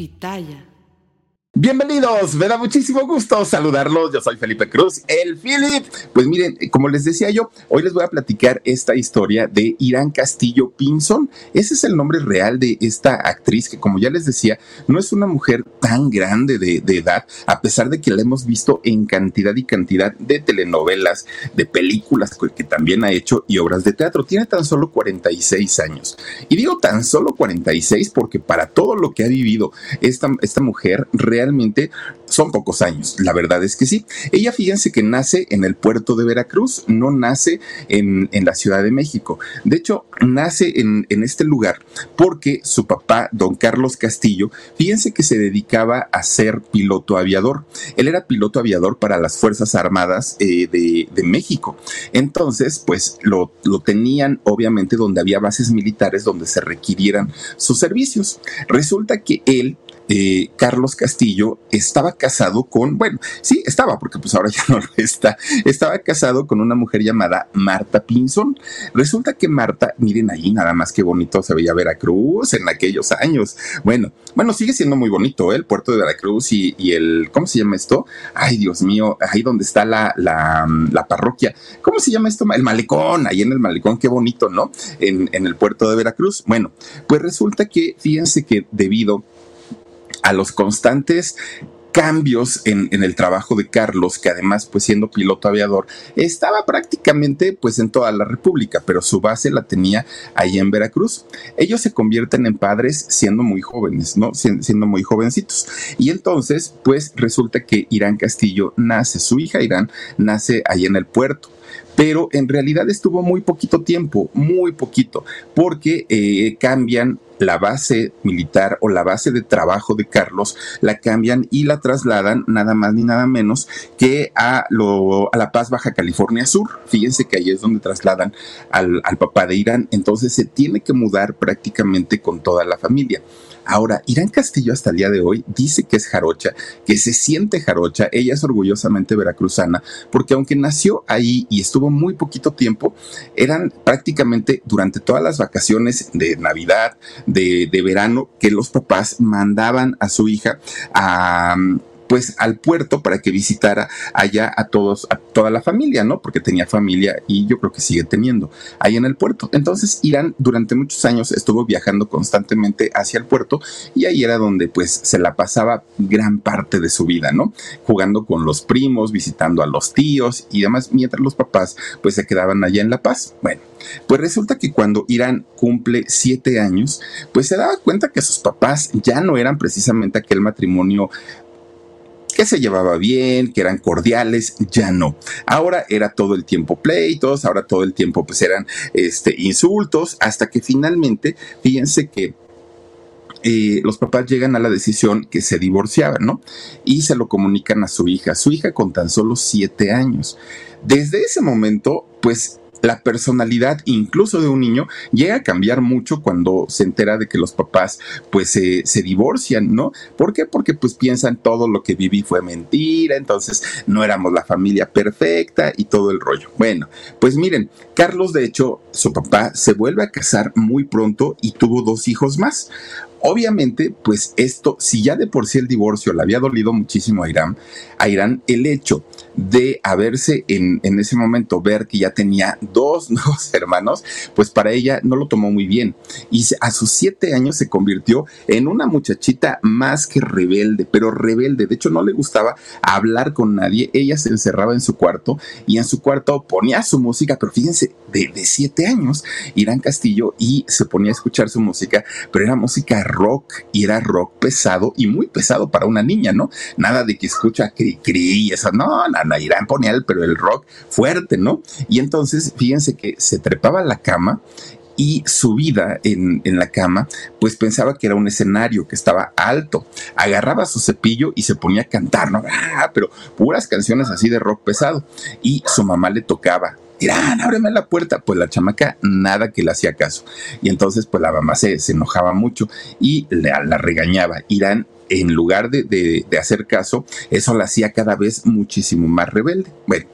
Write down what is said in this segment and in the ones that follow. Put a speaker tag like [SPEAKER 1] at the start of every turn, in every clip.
[SPEAKER 1] Pitaya.
[SPEAKER 2] Bienvenidos, me da muchísimo gusto saludarlos. Yo soy Felipe Cruz, el Philip. Pues miren, como les decía yo, hoy les voy a platicar esta historia de Irán Castillo Pinson. Ese es el nombre real de esta actriz que, como ya les decía, no es una mujer tan grande de, edad, a pesar de que la hemos visto en cantidad y cantidad de telenovelas, de películas que también ha hecho y obras de teatro. Tiene tan solo 46 años. Y digo tan solo 46 porque para todo lo que ha vivido esta, esta mujer realmente realmente son pocos años, la verdad es que sí. Ella, fíjense que nace en el puerto de Veracruz, no nace en, la Ciudad de México. De hecho, nace en, este lugar porque su papá, don Carlos Castillo, fíjense que se dedicaba a ser piloto aviador. Él era piloto aviador para las Fuerzas Armadas eh, de, México. Entonces, pues lo, lo tenían obviamente donde había bases militares donde se requirieran sus servicios. Resulta que él eh, Carlos Castillo estaba casado con, bueno, sí, estaba, porque pues ahora ya no lo está, estaba casado con una mujer llamada Marta Pinson. Resulta que Marta, miren ahí nada más que bonito se veía Veracruz en aquellos años. Bueno, bueno, sigue siendo muy bonito ¿eh? el puerto de Veracruz y, el, ¿cómo se llama esto? Ay, Dios mío, ahí donde está la, la, la, parroquia. ¿Cómo se llama esto? El malecón, ahí en el malecón, qué bonito, ¿no? En, en el puerto de Veracruz. Bueno, pues resulta que, fíjense que debido los constantes cambios en, el trabajo de Carlos, que además, pues siendo piloto aviador, estaba prácticamente pues en toda la República, pero su base la tenía ahí en Veracruz. Ellos se convierten en padres siendo muy jóvenes, ¿no? siendo muy jovencitos. Y entonces, pues resulta que Irán Castillo nace, su hija Irán nace ahí en el puerto pero en realidad estuvo muy poquito tiempo, muy poquito, porque eh, cambian la base militar o la base de trabajo de Carlos, la cambian y la trasladan nada más ni nada menos que a, lo, a La Paz, Baja California Sur. Fíjense que ahí es donde trasladan al, al papá de Irán, entonces se tiene que mudar prácticamente con toda la familia. Ahora, Irán Castillo hasta el día de hoy dice que es jarocha, que se siente jarocha, ella es orgullosamente veracruzana, porque aunque nació ahí y estuvo muy poquito tiempo, eran prácticamente durante todas las vacaciones de Navidad, de, de verano, que los papás mandaban a su hija a pues al puerto para que visitara allá a todos, a toda la familia, ¿no? Porque tenía familia y yo creo que sigue teniendo ahí en el puerto. Entonces Irán durante muchos años estuvo viajando constantemente hacia el puerto y ahí era donde pues se la pasaba gran parte de su vida, ¿no? Jugando con los primos, visitando a los tíos y demás, mientras los papás pues se quedaban allá en La Paz. Bueno, pues resulta que cuando Irán cumple siete años, pues se daba cuenta que sus papás ya no eran precisamente aquel matrimonio que se llevaba bien, que eran cordiales, ya no. Ahora era todo el tiempo pleitos, ahora todo el tiempo pues eran este, insultos, hasta que finalmente, fíjense que eh, los papás llegan a la decisión que se divorciaban, ¿no? Y se lo comunican a su hija, su hija con tan solo siete años. Desde ese momento, pues la personalidad incluso de un niño llega a cambiar mucho cuando se entera de que los papás pues se, divorcian, ¿no? ¿Por qué? Porque pues piensan todo lo que viví fue mentira, entonces no éramos la familia perfecta y todo el rollo. Bueno, pues miren, Carlos de hecho, su papá se vuelve a casar muy pronto y tuvo dos hijos más Obviamente, pues esto, si ya de por sí el divorcio le había dolido muchísimo a Irán, a Irán el hecho de haberse en, en ese momento ver que ya tenía dos nuevos hermanos, pues para ella no lo tomó muy bien. Y a sus siete años se convirtió en una muchachita más que rebelde, pero rebelde. De hecho, no le gustaba hablar con nadie. Ella se encerraba en su cuarto y en su cuarto ponía su música, pero fíjense, de, de siete años, Irán Castillo, y se ponía a escuchar su música, pero era música rock y era rock pesado y muy pesado para una niña, ¿no? Nada de que escucha cri cri y eso, no, Ana Irán ponía el, pero el rock fuerte, ¿no? Y entonces, fíjense que se trepaba a la cama y su vida en, en, la cama, pues pensaba que era un escenario, que estaba alto. Agarraba su cepillo y se ponía a cantar, ¿no? Ah, pero puras canciones así de rock pesado. Y su mamá le tocaba. Irán, ábreme la puerta. Pues la chamaca nada que le hacía caso. Y entonces, pues la mamá se, se enojaba mucho y la, regañaba. Irán en lugar de, de, de, hacer caso, eso la hacía cada vez muchísimo más rebelde. Bueno,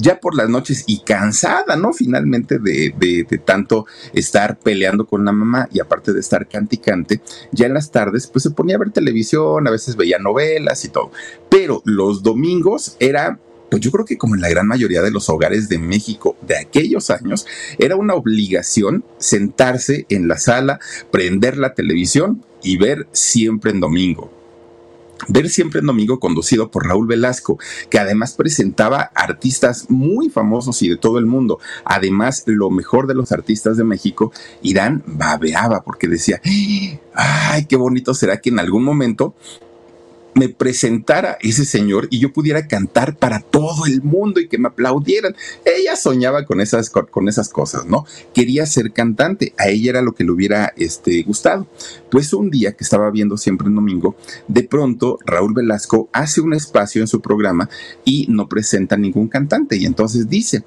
[SPEAKER 2] ya por las noches y cansada, ¿no? Finalmente de, de, de, tanto estar peleando con la mamá y aparte de estar canticante, ya en las tardes pues se ponía a ver televisión, a veces veía novelas y todo. Pero los domingos era pues yo creo que como en la gran mayoría de los hogares de México de aquellos años, era una obligación sentarse en la sala, prender la televisión y ver siempre en domingo. Ver siempre en domingo conducido por Raúl Velasco, que además presentaba artistas muy famosos y de todo el mundo. Además, lo mejor de los artistas de México, Irán babeaba porque decía, ay, qué bonito será que en algún momento me presentara ese señor y yo pudiera cantar para todo el mundo y que me aplaudieran. Ella soñaba con esas, con esas cosas, ¿no? Quería ser cantante, a ella era lo que le hubiera este, gustado. Pues un día que estaba viendo siempre en domingo, de pronto Raúl Velasco hace un espacio en su programa y no presenta ningún cantante y entonces dice,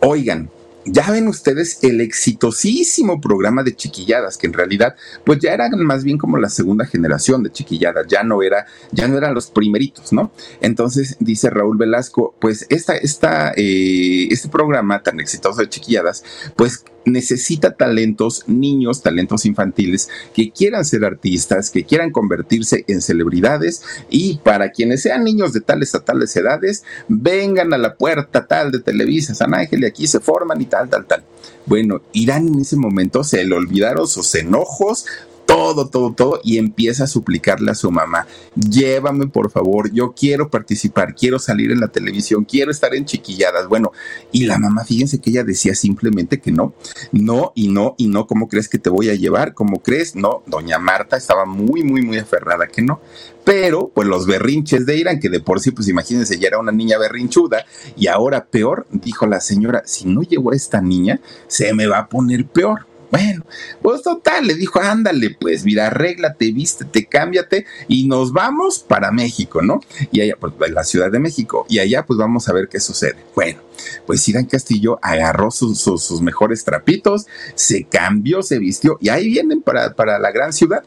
[SPEAKER 2] oigan, ya ven ustedes el exitosísimo programa de chiquilladas, que en realidad, pues ya eran más bien como la segunda generación de chiquilladas, ya no era, ya no eran los primeritos, ¿no? Entonces dice Raúl Velasco, pues esta, esta, eh, este programa tan exitoso de chiquilladas, pues necesita talentos, niños, talentos infantiles que quieran ser artistas, que quieran convertirse en celebridades y para quienes sean niños de tales a tales edades, vengan a la puerta tal de Televisa San Ángel y aquí se forman y tal, tal, tal. Bueno, Irán en ese momento se le olvidaron sus enojos, todo, todo, todo, y empieza a suplicarle a su mamá, llévame por favor, yo quiero participar, quiero salir en la televisión, quiero estar en chiquilladas. Bueno, y la mamá, fíjense que ella decía simplemente que no, no y no y no, ¿cómo crees que te voy a llevar? ¿Cómo crees? No, doña Marta estaba muy, muy, muy aferrada que no. Pero, pues los berrinches de Irán, que de por sí, pues imagínense, ya era una niña berrinchuda, y ahora peor, dijo la señora, si no llevo a esta niña, se me va a poner peor. Bueno, pues total, le dijo, ándale, pues mira, arréglate, vístete, cámbiate y nos vamos para México, ¿no? Y allá, pues la Ciudad de México, y allá pues vamos a ver qué sucede. Bueno, pues Irán Castillo agarró sus, sus, mejores trapitos, se cambió, se vistió y ahí vienen para, para la gran ciudad.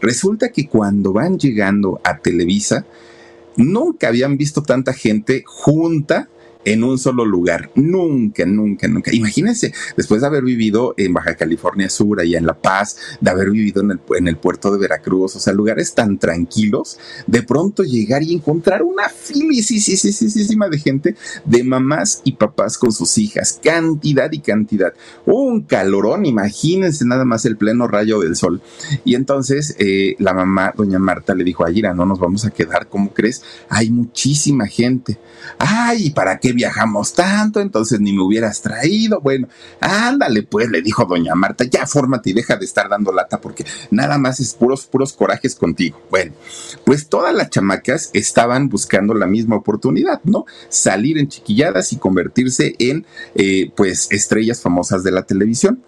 [SPEAKER 2] Resulta que cuando van llegando a Televisa, nunca habían visto tanta gente junta en un solo lugar. Nunca, nunca, nunca. Imagínense, después de haber vivido en Baja California Sur, allá en La Paz, de haber vivido en el, en el puerto de Veracruz, o sea, lugares tan tranquilos, de pronto llegar y encontrar una filisísima de gente, de mamás y papás con sus hijas, cantidad y cantidad. Un calorón, imagínense nada más el pleno rayo del sol. Y entonces eh, la mamá, doña Marta, le dijo, Ayira, no nos vamos a quedar, ¿cómo crees? Hay muchísima gente. Ay, ¿para qué viajamos tanto? Entonces ni me hubieras traído. Bueno, ándale, pues, le dijo doña Marta, ya fórmate y deja de estar dando lata porque nada más es puros, puros corajes contigo. Bueno, pues todas las chamacas estaban buscando la misma oportunidad, ¿no? Salir en chiquilladas y convertirse en, eh, pues, estrellas famosas de la televisión.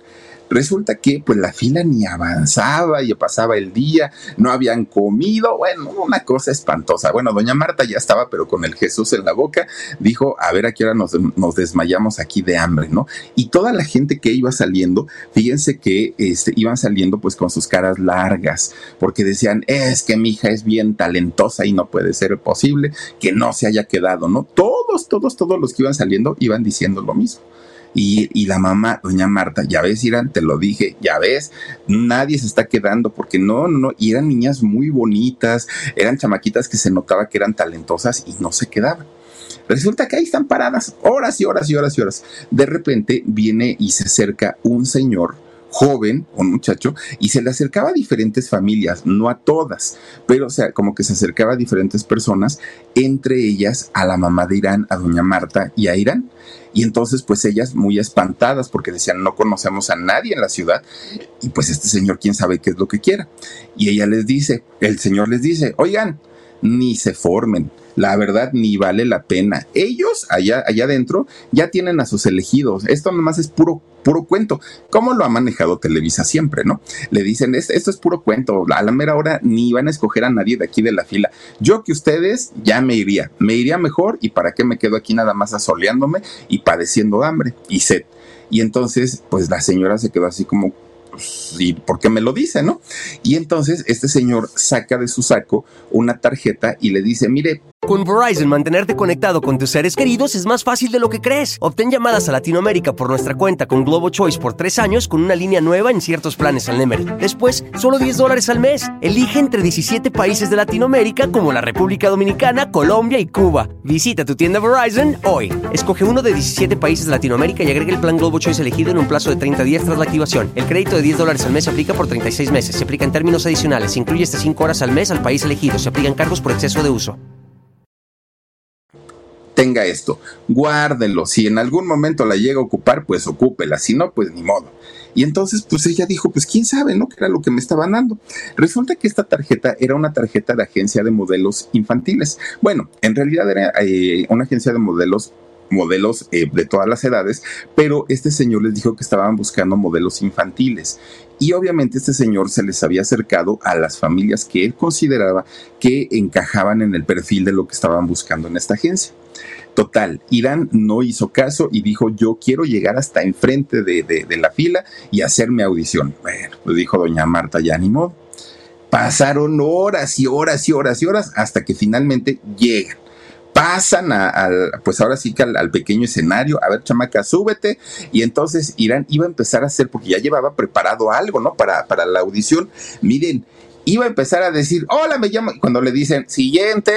[SPEAKER 2] Resulta que pues la fila ni avanzaba y pasaba el día, no habían comido, bueno, una cosa espantosa. Bueno, doña Marta ya estaba, pero con el Jesús en la boca, dijo, a ver a qué hora nos, nos desmayamos aquí de hambre, ¿no? Y toda la gente que iba saliendo, fíjense que este, iban saliendo pues con sus caras largas, porque decían, es que mi hija es bien talentosa y no puede ser posible que no se haya quedado, ¿no? Todos, todos, todos los que iban saliendo iban diciendo lo mismo. Y, la mamá, doña Marta, ya ves, Irán, te lo dije, ya ves, nadie se está quedando porque no, no, no, y eran niñas muy bonitas, eran chamaquitas que se notaba que eran talentosas y no se quedaban. Resulta que ahí están paradas horas y horas y horas y horas. De repente viene y se acerca un señor joven, un muchacho, y se le acercaba a diferentes familias, no a todas, pero o sea, como que se acercaba a diferentes personas, entre ellas a la mamá de Irán, a doña Marta y a Irán. Y entonces, pues ellas muy espantadas porque decían, no conocemos a nadie en la ciudad y pues este señor, quién sabe qué es lo que quiera. Y ella les dice, el señor les dice, oigan, ni se formen la verdad ni vale la pena. Ellos allá, allá adentro ya tienen a sus elegidos. Esto nomás es puro puro cuento, como lo ha manejado Televisa siempre, ¿no? Le dicen, esto es puro cuento, a la mera hora ni van a escoger a nadie de aquí de la fila. Yo que ustedes ya me iría, me iría mejor y para qué me quedo aquí nada más asoleándome y padeciendo hambre y sed. Y entonces, pues la señora se quedó así como, pues, ¿y por qué me lo dice, no? Y entonces este señor saca de su saco una tarjeta y le dice, mire,
[SPEAKER 3] con Verizon, mantenerte conectado con tus seres queridos es más fácil de lo que crees. Obtén llamadas a Latinoamérica por nuestra cuenta con Globo Choice por tres años con una línea nueva en ciertos planes al Nemery. Después, solo 10 dólares al mes. Elige entre 17 países de Latinoamérica como la República Dominicana, Colombia y Cuba. Visita tu tienda Verizon hoy. Escoge uno de 17 países de Latinoamérica y agrega el plan Globo Choice elegido en un plazo de 30 días tras la activación. El crédito de 10 dólares al mes se aplica por 36 meses. Se aplica en términos adicionales. Se incluye hasta 5 horas al mes al país elegido. Se aplican cargos por exceso de uso
[SPEAKER 2] tenga esto, guárdelo. Si en algún momento la llega a ocupar, pues ocúpela. Si no, pues ni modo. Y entonces, pues ella dijo, pues quién sabe, ¿no? Que era lo que me estaban dando. Resulta que esta tarjeta era una tarjeta de agencia de modelos infantiles. Bueno, en realidad era eh, una agencia de modelos modelos eh, de todas las edades, pero este señor les dijo que estaban buscando modelos infantiles. Y obviamente este señor se les había acercado a las familias que él consideraba que encajaban en el perfil de lo que estaban buscando en esta agencia. Total, Irán no hizo caso y dijo, yo quiero llegar hasta enfrente de, de, la fila y hacer mi audición. Bueno, pues dijo doña Marta, ya ni modo. Pasaron horas y horas y horas y horas hasta que finalmente llegan pasan al, pues ahora sí que al, pequeño escenario, a ver, chamaca, súbete, y entonces Irán iba a empezar a hacer, porque ya llevaba preparado algo, ¿no? Para, para la audición, miren, iba a empezar a decir, hola, me llamo, y cuando le dicen, siguiente,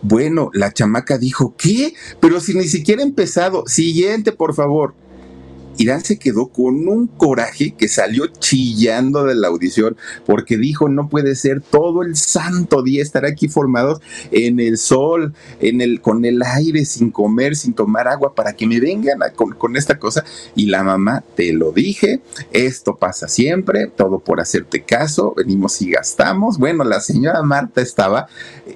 [SPEAKER 2] bueno, la chamaca dijo, ¿qué? Pero si ni siquiera he empezado. Siguiente, por favor. Irán se quedó con un coraje que salió chillando de la audición porque dijo no puede ser todo el santo día estar aquí formados en el sol, en el, con el aire, sin comer, sin tomar agua, para que me vengan con, con esta cosa. Y la mamá, te lo dije, esto pasa siempre, todo por hacerte caso, venimos y gastamos. Bueno, la señora Marta estaba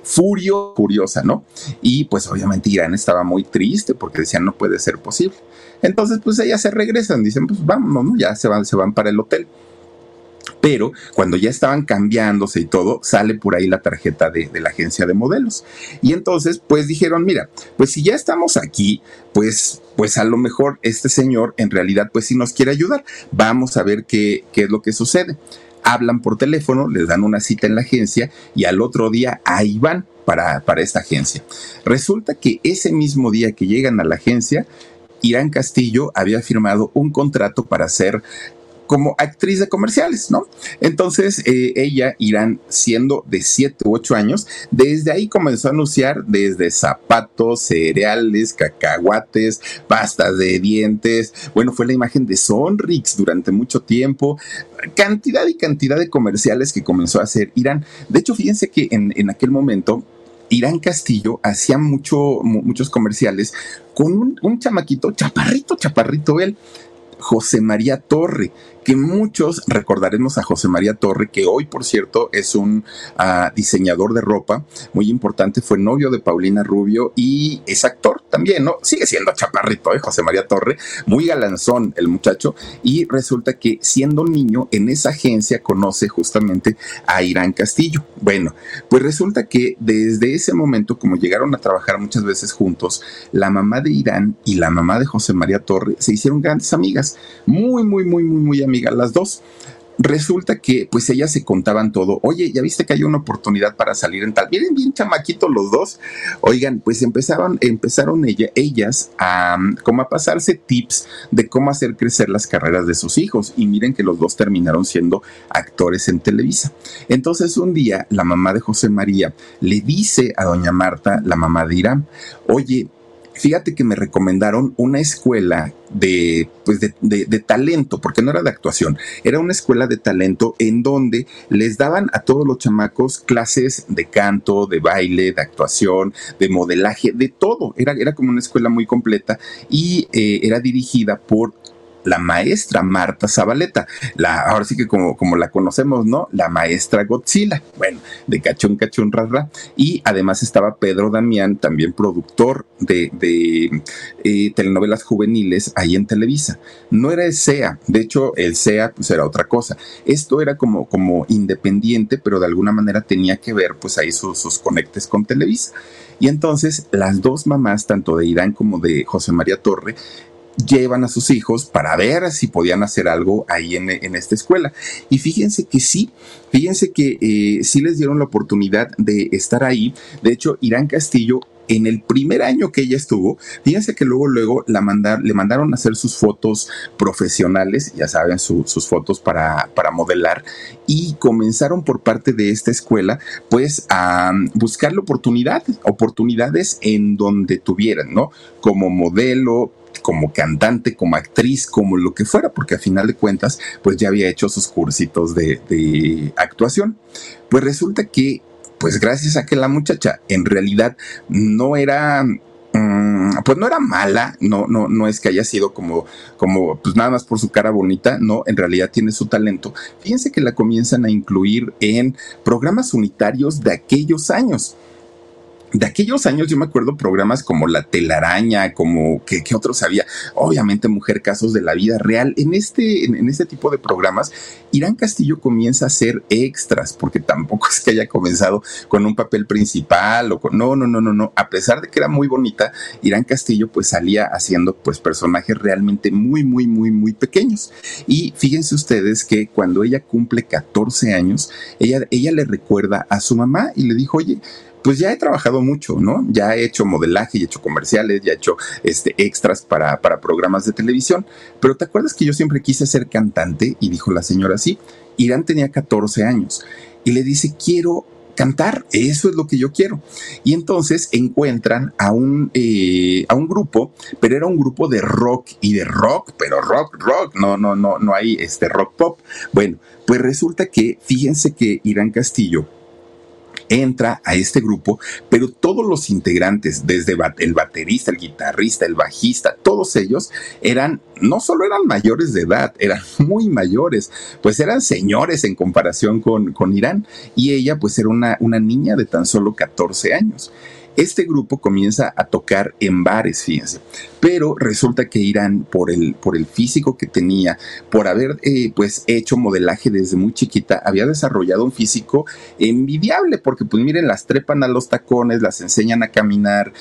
[SPEAKER 2] furio, furiosa, ¿no? Y pues obviamente Irán estaba muy triste porque decía no puede ser posible. Entonces, pues ellas se regresan, dicen, pues vamos, ¿no? ya se van, se van para el hotel. Pero cuando ya estaban cambiándose y todo, sale por ahí la tarjeta de, la agencia de modelos. Y entonces, pues dijeron, mira, pues si ya estamos aquí, pues, pues a lo mejor este señor en realidad, pues sí nos quiere ayudar. Vamos a ver qué, qué es lo que sucede. Hablan por teléfono, les dan una cita en la agencia y al otro día ahí van para, para esta agencia. Resulta que ese mismo día que llegan a la agencia, Irán Castillo había firmado un contrato para ser como actriz de comerciales, ¿no? Entonces, eh, ella, Irán, siendo de 7 u 8 años, desde ahí comenzó a anunciar desde zapatos, cereales, cacahuates, pastas de dientes. Bueno, fue la imagen de Sonrix durante mucho tiempo. Cantidad y cantidad de comerciales que comenzó a hacer Irán. De hecho, fíjense que en, en aquel momento Irán Castillo hacía mucho, muchos comerciales con un, un chamaquito, chaparrito, chaparrito él, José María Torre que muchos recordaremos a José María Torre, que hoy, por cierto, es un ah, diseñador de ropa muy importante, fue novio de Paulina Rubio y es actor también, ¿no? Sigue siendo chaparrito, ¿eh? José María Torre, muy galanzón el muchacho, y resulta que siendo niño en esa agencia conoce justamente a Irán Castillo. Bueno, pues resulta que desde ese momento, como llegaron a trabajar muchas veces juntos, la mamá de Irán y la mamá de José María Torre se hicieron grandes amigas, muy, muy, muy, muy, muy amigas las dos. resulta que pues ellas se contaban todo. Oye, ya viste que hay una oportunidad para salir en tal. Miren bien chamaquitos los dos. Oigan, pues empezaron, empezaron ellas a como a pasarse tips de cómo hacer crecer las carreras de sus hijos. Y miren que los dos terminaron siendo actores en Televisa. Entonces un día la mamá de José María le dice a doña Marta, la mamá de Irán, oye, fíjate que me recomendaron una escuela de, pues de, de, talento, porque no era de actuación, era una escuela de talento en donde les daban a todos los chamacos clases de canto, de baile, de actuación, de modelaje, de todo. Era, era como una escuela muy completa y eh, era dirigida por la maestra Marta Zabaleta, la, ahora sí que como, como la conocemos, ¿no? La maestra Godzilla, bueno, de Cachón Cachón Rara. Y además estaba Pedro Damián, también productor de, de eh, telenovelas juveniles ahí en Televisa. No era el SEA, de hecho el SEA pues era otra cosa. Esto era como, como independiente, pero de alguna manera tenía que ver pues ahí sus, sus conectes con Televisa. Y entonces las dos mamás, tanto de Irán como de José María Torre, llevan a sus hijos para ver si podían hacer algo ahí en, esta escuela. Y fíjense que sí, fíjense que eh, sí les dieron la oportunidad de estar ahí. De hecho, Irán Castillo en el primer año que ella estuvo, fíjense que luego, luego la mandar, le mandaron a hacer sus fotos profesionales, ya saben, sus fotos para, para modelar, y comenzaron por parte de esta escuela, pues a buscar oportunidades, oportunidades en donde tuvieran, ¿no? Como modelo, como cantante, como actriz, como lo que fuera, porque a final de cuentas, pues ya había hecho sus cursitos de, actuación. Pues resulta que, pues gracias a que la muchacha en realidad no era mm, pues no era mala, no, no, no es que haya sido como, como, pues nada más por su cara bonita, no, en realidad tiene su talento. Fíjense que la comienzan a incluir en programas unitarios de aquellos años de aquellos años yo me acuerdo programas como La telaraña, como que, otros había, obviamente Mujer Casos de la Vida Real. En este, en, este tipo de programas, Irán Castillo comienza a ser extras, porque tampoco es que haya comenzado con un papel principal o con, no, no, no, no, no. A pesar de que era muy bonita, Irán Castillo pues salía haciendo pues personajes realmente muy, muy, muy, muy pequeños. Y fíjense ustedes que cuando ella cumple 14 años, ella, ella le recuerda a su mamá y le dijo, oye, pues ya he trabajado mucho, ¿no? Ya he hecho modelaje, he hecho comerciales, ya he hecho este, extras para, para programas de televisión. Pero ¿te acuerdas que yo siempre quise ser cantante? Y dijo la señora sí. Irán tenía 14 años y le dice, quiero cantar, eso es lo que yo quiero. Y entonces encuentran a un, eh, a un grupo, pero era un grupo de rock y de rock, pero rock, rock, no, no, no, no hay este rock pop. Bueno, pues resulta que, fíjense que Irán Castillo, entra a este grupo, pero todos los integrantes, desde el baterista, el guitarrista, el bajista, todos ellos eran, no solo eran mayores de edad, eran muy mayores, pues eran señores en comparación con, con Irán, y ella pues era una, una niña de tan solo 14 años. Este grupo comienza a tocar en bares, fíjense, pero resulta que Irán, por el, por el físico que tenía, por haber eh, pues hecho modelaje desde muy chiquita, había desarrollado un físico envidiable, porque pues miren, las trepan a los tacones, las enseñan a caminar,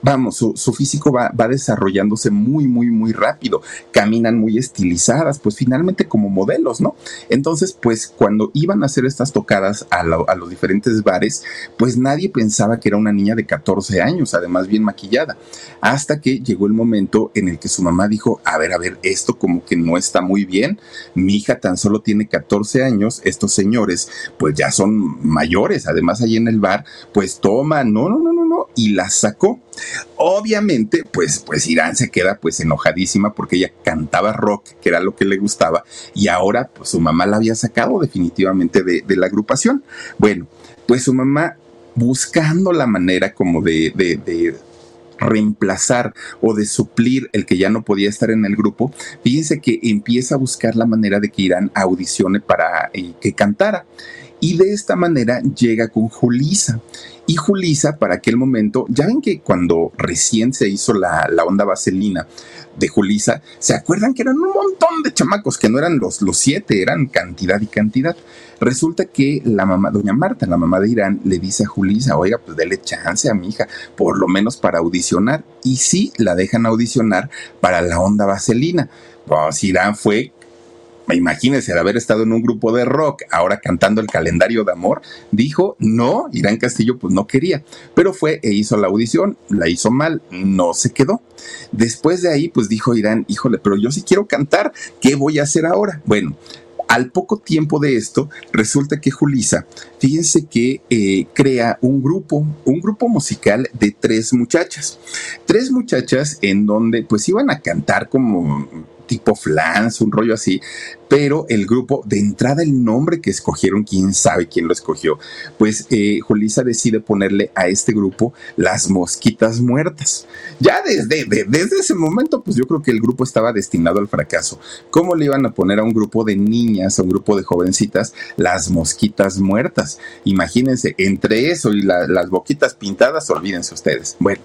[SPEAKER 2] vamos, su, físico va, va, desarrollándose muy, muy, muy rápido, caminan muy estilizadas, pues finalmente como modelos, ¿no? Entonces, pues cuando iban a hacer estas tocadas a, a los diferentes bares, pues nadie pensaba que era una niña de 14 años, además bien maquillada, hasta que llegó el momento en el que su mamá dijo, a ver, a ver, esto como que no está muy bien, mi hija tan solo tiene 14 años, estos señores pues ya son mayores, además ahí en el bar, pues toma, no, no, no, no, no, y la sacó. Obviamente, pues, pues Irán se queda pues enojadísima porque ella cantaba rock, que era lo que le gustaba, y ahora pues su mamá la había sacado definitivamente de, de la agrupación. Bueno, pues su mamá buscando la manera como de, reemplazar o de suplir el que ya no podía estar en el grupo, fíjense que empieza a buscar la manera de que Irán audicione para eh, que cantara. Y de esta manera llega con Julisa. Y Julisa, para aquel momento, ya ven que cuando recién se hizo la, la onda vaselina, de Julisa, ¿se acuerdan que eran un montón de chamacos que no eran los, los siete, eran cantidad y cantidad? Resulta que la mamá, doña Marta, la mamá de Irán, le dice a Julisa, oiga, pues dele chance a mi hija, por lo menos para audicionar. Y sí, la dejan audicionar para la onda vaselina. Pues Irán fue imagínense, de haber estado en un grupo de rock, ahora cantando el calendario de amor, dijo, no, Irán Castillo pues no quería, pero fue e hizo la audición, la hizo mal, no se quedó. Después de ahí pues dijo Irán, híjole, pero yo sí quiero cantar, ¿qué voy a hacer ahora? Bueno, al poco tiempo de esto, resulta que Julisa, fíjense que eh, crea un grupo, un grupo musical de tres muchachas. Tres muchachas en donde pues iban a cantar como tipo flans, un rollo así, pero el grupo, de entrada el nombre que escogieron, quién sabe quién lo escogió, pues eh, Julisa decide ponerle a este grupo las mosquitas muertas. Ya desde, desde ese momento, pues yo creo que el grupo estaba destinado al fracaso. ¿Cómo le iban a poner a un grupo de niñas, a un grupo de jovencitas, las mosquitas muertas? Imagínense, entre eso y las boquitas pintadas, olvídense ustedes. Bueno.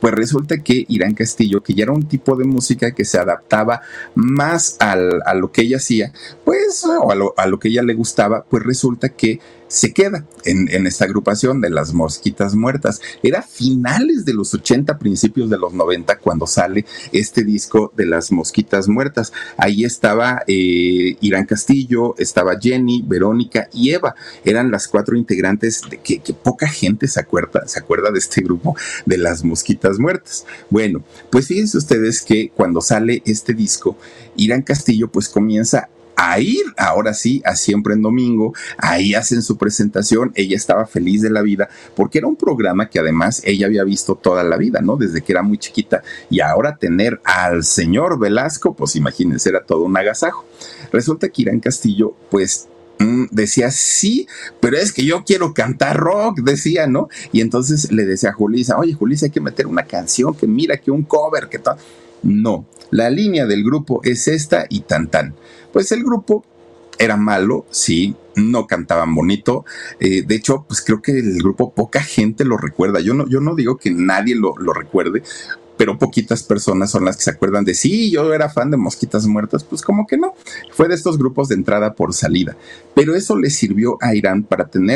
[SPEAKER 2] Pues resulta que Irán Castillo, que ya era un tipo de música que se adaptaba más a lo que ella hacía, pues, o a lo, a lo que ella le gustaba, pues resulta que se queda en, esta agrupación de las mosquitas muertas. Era finales de los 80, principios de los 90 cuando sale este disco de las mosquitas muertas. Ahí estaba eh, Irán Castillo, estaba Jenny, Verónica y Eva. Eran las cuatro integrantes de que, poca gente se acuerda, se acuerda de este grupo de las mosquitas muertas. Bueno, pues fíjense ustedes que cuando sale este disco, Irán Castillo pues comienza a ir, ahora sí, a siempre en domingo, ahí hacen su presentación, ella estaba feliz de la vida, porque era un programa que además ella había visto toda la vida, ¿no? Desde que era muy chiquita, y ahora tener al señor Velasco, pues imagínense, era todo un agasajo. Resulta que Irán Castillo, pues mm, decía, sí, pero es que yo quiero cantar rock, decía, ¿no? Y entonces le decía a Julisa, oye, Julisa, hay que meter una canción, que mira, que un cover, que tal. No, la línea del grupo es esta y tan tan. Pues el grupo era malo, sí, no cantaban bonito. Eh, de hecho, pues creo que el grupo poca gente lo recuerda. Yo no, yo no digo que nadie lo, lo recuerde, pero poquitas personas son las que se acuerdan de sí, yo era fan de Mosquitas Muertas, pues como que no, fue de estos grupos de entrada por salida, pero eso le sirvió a Irán para tener...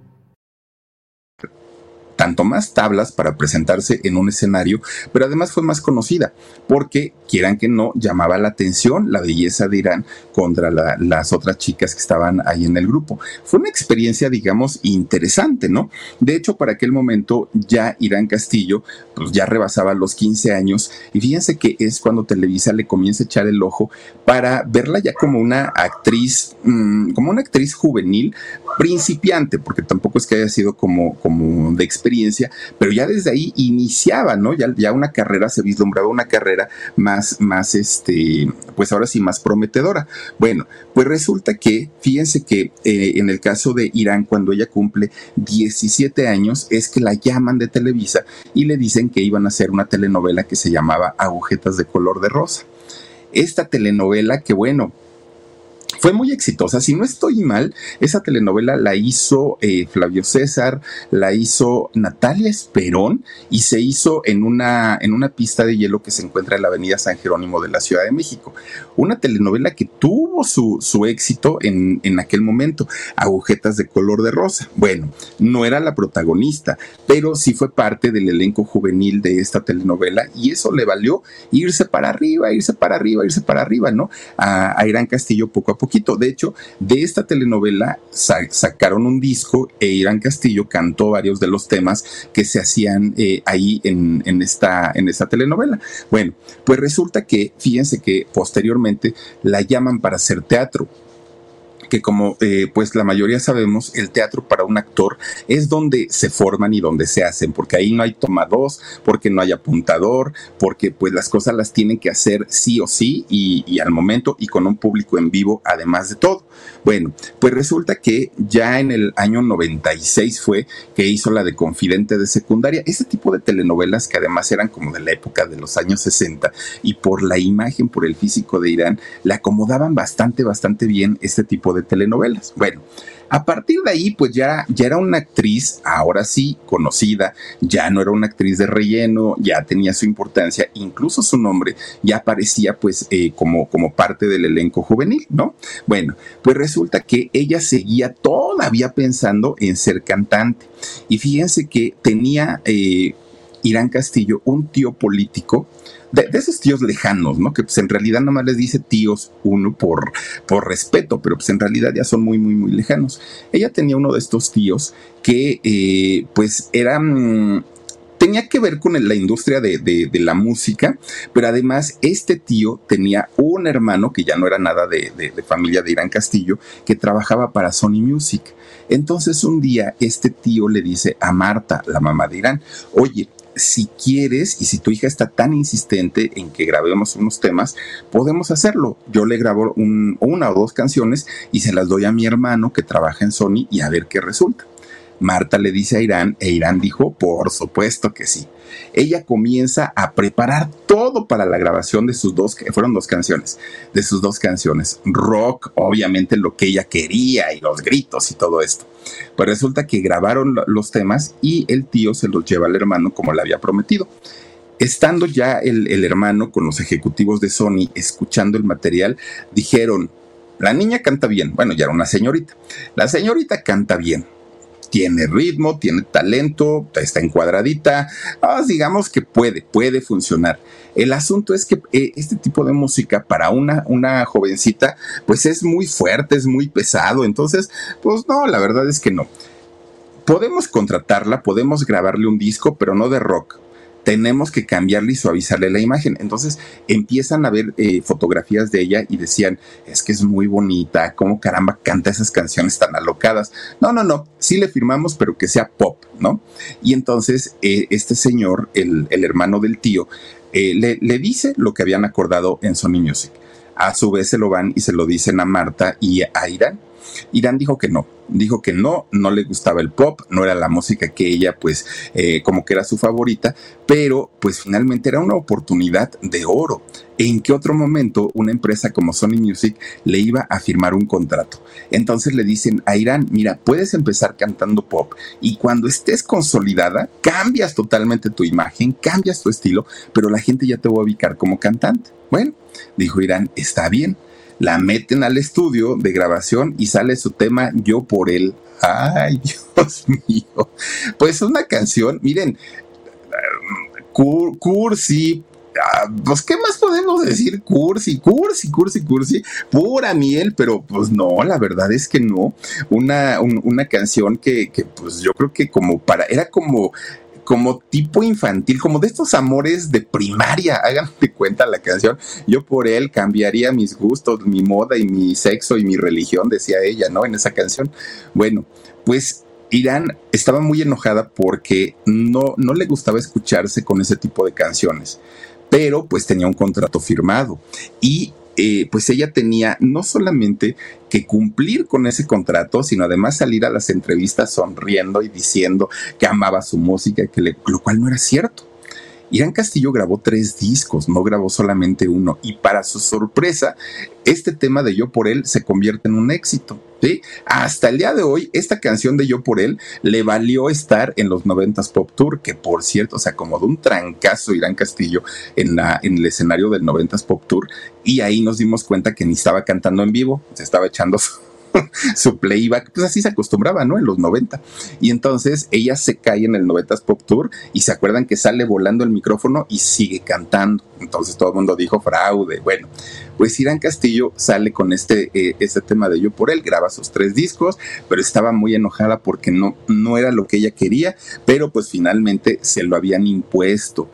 [SPEAKER 2] tanto más tablas para presentarse en un escenario, pero además fue más conocida porque, quieran que no, llamaba la atención la belleza de Irán contra las otras chicas que estaban ahí en el grupo. Fue una experiencia, digamos, interesante, ¿no? De hecho, para aquel momento ya Irán Castillo, pues ya rebasaba los 15 años y fíjense que es cuando Televisa le comienza a echar el ojo para verla ya como una actriz, mm, como una actriz juvenil, principiante, porque tampoco es que haya sido como, como de experiencia pero ya desde ahí iniciaba, ¿no? Ya, ya una carrera, se vislumbraba una carrera más, más, este, pues ahora sí, más prometedora. Bueno, pues resulta que, fíjense que eh, en el caso de Irán, cuando ella cumple 17 años, es que la llaman de Televisa y le dicen que iban a hacer una telenovela que se llamaba Agujetas de color de rosa. Esta telenovela que, bueno, fue muy exitosa. Si no estoy mal, esa telenovela la hizo eh, Flavio César, la hizo Natalia Esperón y se hizo en una, en una pista de hielo que se encuentra en la avenida San Jerónimo de la Ciudad de México. Una telenovela que tuvo su, su éxito en, en aquel momento, Agujetas de color de rosa. Bueno, no era la protagonista, pero sí fue parte del elenco juvenil de esta telenovela y eso le valió irse para arriba, irse para arriba, irse para arriba, ¿no? A, a Irán Castillo poco a poco de hecho, de esta telenovela sacaron un disco e Irán Castillo cantó varios de los temas que se hacían eh, ahí en, esta, en esta telenovela. Bueno, pues resulta que, fíjense que posteriormente la llaman para hacer teatro que como eh, pues la mayoría sabemos, el teatro para un actor es donde se forman y donde se hacen, porque ahí no hay toma dos, porque no hay apuntador, porque pues las cosas las tienen que hacer sí o sí y, y al momento y con un público en vivo además de todo. Bueno, pues resulta que ya en el año 96 fue que hizo la de Confidente de Secundaria, ese tipo de telenovelas que además eran como de la época de los años 60 y por la imagen, por el físico de Irán, le acomodaban bastante, bastante bien este tipo de telenovelas. Bueno, a partir de ahí, pues ya, ya era una actriz, ahora sí, conocida, ya no era una actriz de relleno, ya tenía su importancia, incluso su nombre ya aparecía pues eh, como, como parte del elenco juvenil, ¿no? Bueno, pues resulta que ella seguía todavía pensando en ser cantante. Y fíjense que tenía eh, Irán Castillo un tío político de, esos tíos lejanos, ¿no? Que pues en realidad nada más les dice tíos uno por, por respeto, pero pues en realidad ya son muy, muy, muy lejanos. Ella tenía uno de estos tíos que eh, pues eran tenía que ver con la industria de, la música, pero además este tío tenía un hermano que ya no era nada de, familia de Irán Castillo, que trabajaba para Sony Music. Entonces un día este tío le dice a Marta, la mamá de Irán, oye, si quieres y si tu hija está tan insistente en que grabemos unos temas, podemos hacerlo. Yo le grabo una o dos canciones y se las doy a mi hermano que trabaja en Sony y a ver qué resulta. Marta le dice a Irán e Irán dijo, por supuesto que sí. Ella comienza a preparar todo para la grabación de sus dos, que fueron dos canciones, de sus dos canciones. Rock, obviamente lo que ella quería y los gritos y todo esto. Pues resulta que grabaron los temas y el tío se los lleva al hermano como le había prometido. Estando ya el, el hermano con los ejecutivos de Sony escuchando el material, dijeron, la niña canta bien. Bueno, ya era una señorita. La señorita canta bien tiene ritmo, tiene talento, está encuadradita, ah, digamos que puede, puede funcionar. El asunto es que eh, este tipo de música para una, una jovencita, pues es muy fuerte, es muy pesado, entonces, pues no, la verdad es que no. Podemos contratarla, podemos grabarle un disco, pero no de rock tenemos que cambiarle y suavizarle la imagen. Entonces empiezan a ver eh, fotografías de ella y decían, es que es muy bonita, cómo caramba canta esas canciones tan alocadas. No, no, no, sí le firmamos, pero que sea pop, ¿no? Y entonces eh, este señor, el, hermano del tío, eh, le, le dice lo que habían acordado en Sony Music. A su vez se lo van y se lo dicen a Marta y a Irán. Irán dijo que no, dijo que no, no le gustaba el pop, no era la música que ella pues eh, como que era su favorita, pero pues finalmente era una oportunidad de oro. ¿En qué otro momento una empresa como Sony Music le iba a firmar un contrato? Entonces le dicen a Irán, mira, puedes empezar cantando pop y cuando estés consolidada, cambias totalmente tu imagen, cambias tu estilo, pero la gente ya te va a ubicar como cantante. Bueno, dijo Irán, está bien la meten al estudio de grabación y sale su tema Yo por él. Ay, Dios mío. Pues una canción, miren, cursi, ah, pues, ¿qué más podemos decir? Cursi, cursi, cursi, cursi, pura miel, pero pues no, la verdad es que no. Una, una canción que, que, pues yo creo que como para, era como como tipo infantil, como de estos amores de primaria, hagan de cuenta la canción. Yo por él cambiaría mis gustos, mi moda y mi sexo y mi religión, decía ella, ¿no? En esa canción. Bueno, pues Irán estaba muy enojada porque no, no le gustaba escucharse con ese tipo de canciones, pero pues tenía un contrato firmado y eh, pues ella tenía no solamente que cumplir con ese contrato, sino además salir a las entrevistas sonriendo y diciendo que amaba su música, que lo cual no era cierto. Irán Castillo grabó tres discos, no grabó solamente uno, y para su sorpresa, este tema de Yo por él se convierte en un éxito. ¿sí? Hasta el día de hoy, esta canción de Yo por él le valió estar en los 90s Pop Tour, que por cierto se acomodó un trancazo Irán Castillo en, la, en el escenario del 90s Pop Tour, y ahí nos dimos cuenta que ni estaba cantando en vivo, se estaba echando su su playback, pues así se acostumbraba, ¿no? En los 90. Y entonces ella se cae en el 90s Pop Tour y se acuerdan que sale volando el micrófono y sigue cantando. Entonces todo el mundo dijo fraude. Bueno, pues Irán Castillo sale con este, eh, este tema de Yo por él, graba sus tres discos, pero estaba muy enojada porque no, no era lo que ella quería, pero pues finalmente se lo habían impuesto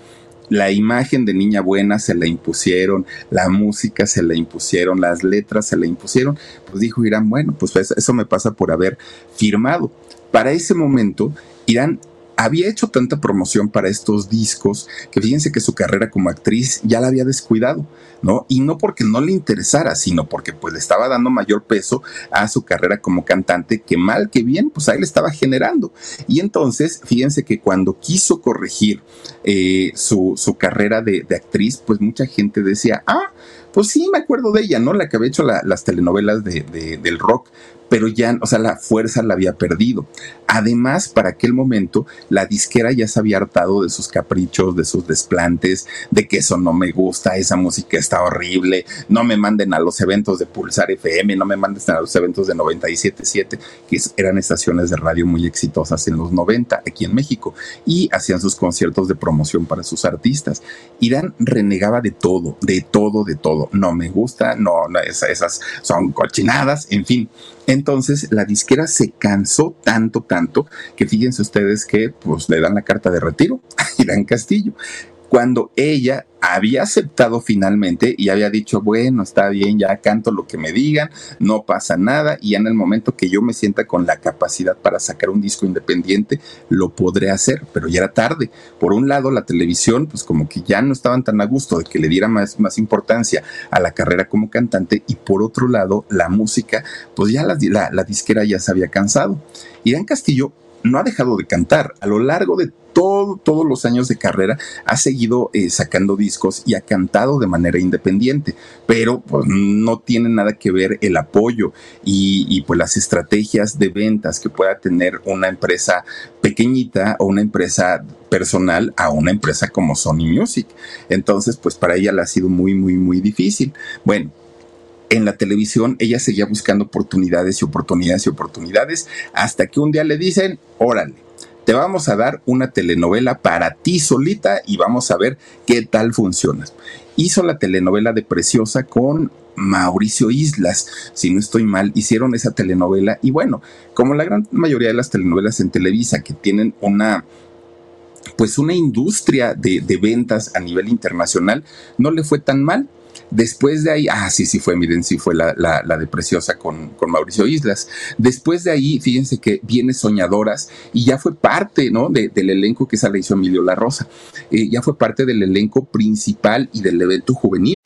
[SPEAKER 2] la imagen de niña buena se la impusieron, la música se la impusieron, las letras se la impusieron, pues dijo Irán, bueno, pues eso me pasa por haber firmado. Para ese momento, Irán había hecho tanta promoción para estos discos que fíjense que su carrera como actriz ya la había descuidado, ¿no? Y no porque no le interesara, sino porque pues le estaba dando mayor peso a su carrera como cantante, que mal que bien, pues ahí le estaba generando. Y entonces, fíjense que cuando quiso corregir eh, su, carrera de, actriz, pues mucha gente decía, ah, pues sí, me acuerdo de ella, ¿no? La que había hecho las telenovelas de, del rock, pero ya, o sea, la fuerza la había perdido. Además, para aquel momento, la disquera ya se había hartado de sus caprichos, de sus desplantes, de que eso no me gusta, esa música está horrible, no me manden a los eventos de Pulsar FM, no me manden a los eventos de 97.7, que eran estaciones de radio muy exitosas en los 90 aquí en México, y hacían sus conciertos de promoción para sus artistas. Irán renegaba de todo, de todo, de todo. No me gusta, no, no esas son cochinadas, en fin. Entonces la disquera se cansó tanto, tanto, que fíjense ustedes que pues le dan la carta de retiro a Irán Castillo cuando ella había aceptado finalmente y había dicho, bueno, está bien, ya canto lo que me digan, no pasa nada, y en el momento que yo me sienta con la capacidad para sacar un disco independiente, lo podré hacer, pero ya era tarde. Por un lado, la televisión, pues como que ya no estaban tan a gusto de que le diera más, más importancia a la carrera como cantante, y por otro lado, la música, pues ya la, la, la disquera ya se había cansado. Irán Castillo no ha dejado de cantar. A lo largo de todos los años de carrera ha seguido eh, sacando discos y ha cantado de manera independiente, pero pues, no tiene nada que ver el apoyo y, pues las estrategias de ventas que pueda tener una empresa pequeñita o una empresa personal a una empresa como Sony Music. Entonces, pues para ella le ha sido muy, muy, muy difícil. Bueno, en la televisión ella seguía buscando oportunidades y oportunidades y oportunidades hasta que un día le dicen, órale, te vamos a dar una telenovela para ti solita y vamos a ver qué tal funciona. Hizo la telenovela de Preciosa con Mauricio Islas, si no estoy mal, hicieron esa telenovela y bueno, como la gran mayoría de las telenovelas en Televisa que tienen una pues una industria de, de ventas a nivel internacional, no le fue tan mal Después de ahí, ah, sí, sí fue, miren, sí fue la, la, de Preciosa con, con, Mauricio Islas. Después de ahí, fíjense que viene Soñadoras y ya fue parte, ¿no? del elenco que esa le hizo Emilio La Rosa. Eh, ya fue parte del elenco principal y del evento juvenil.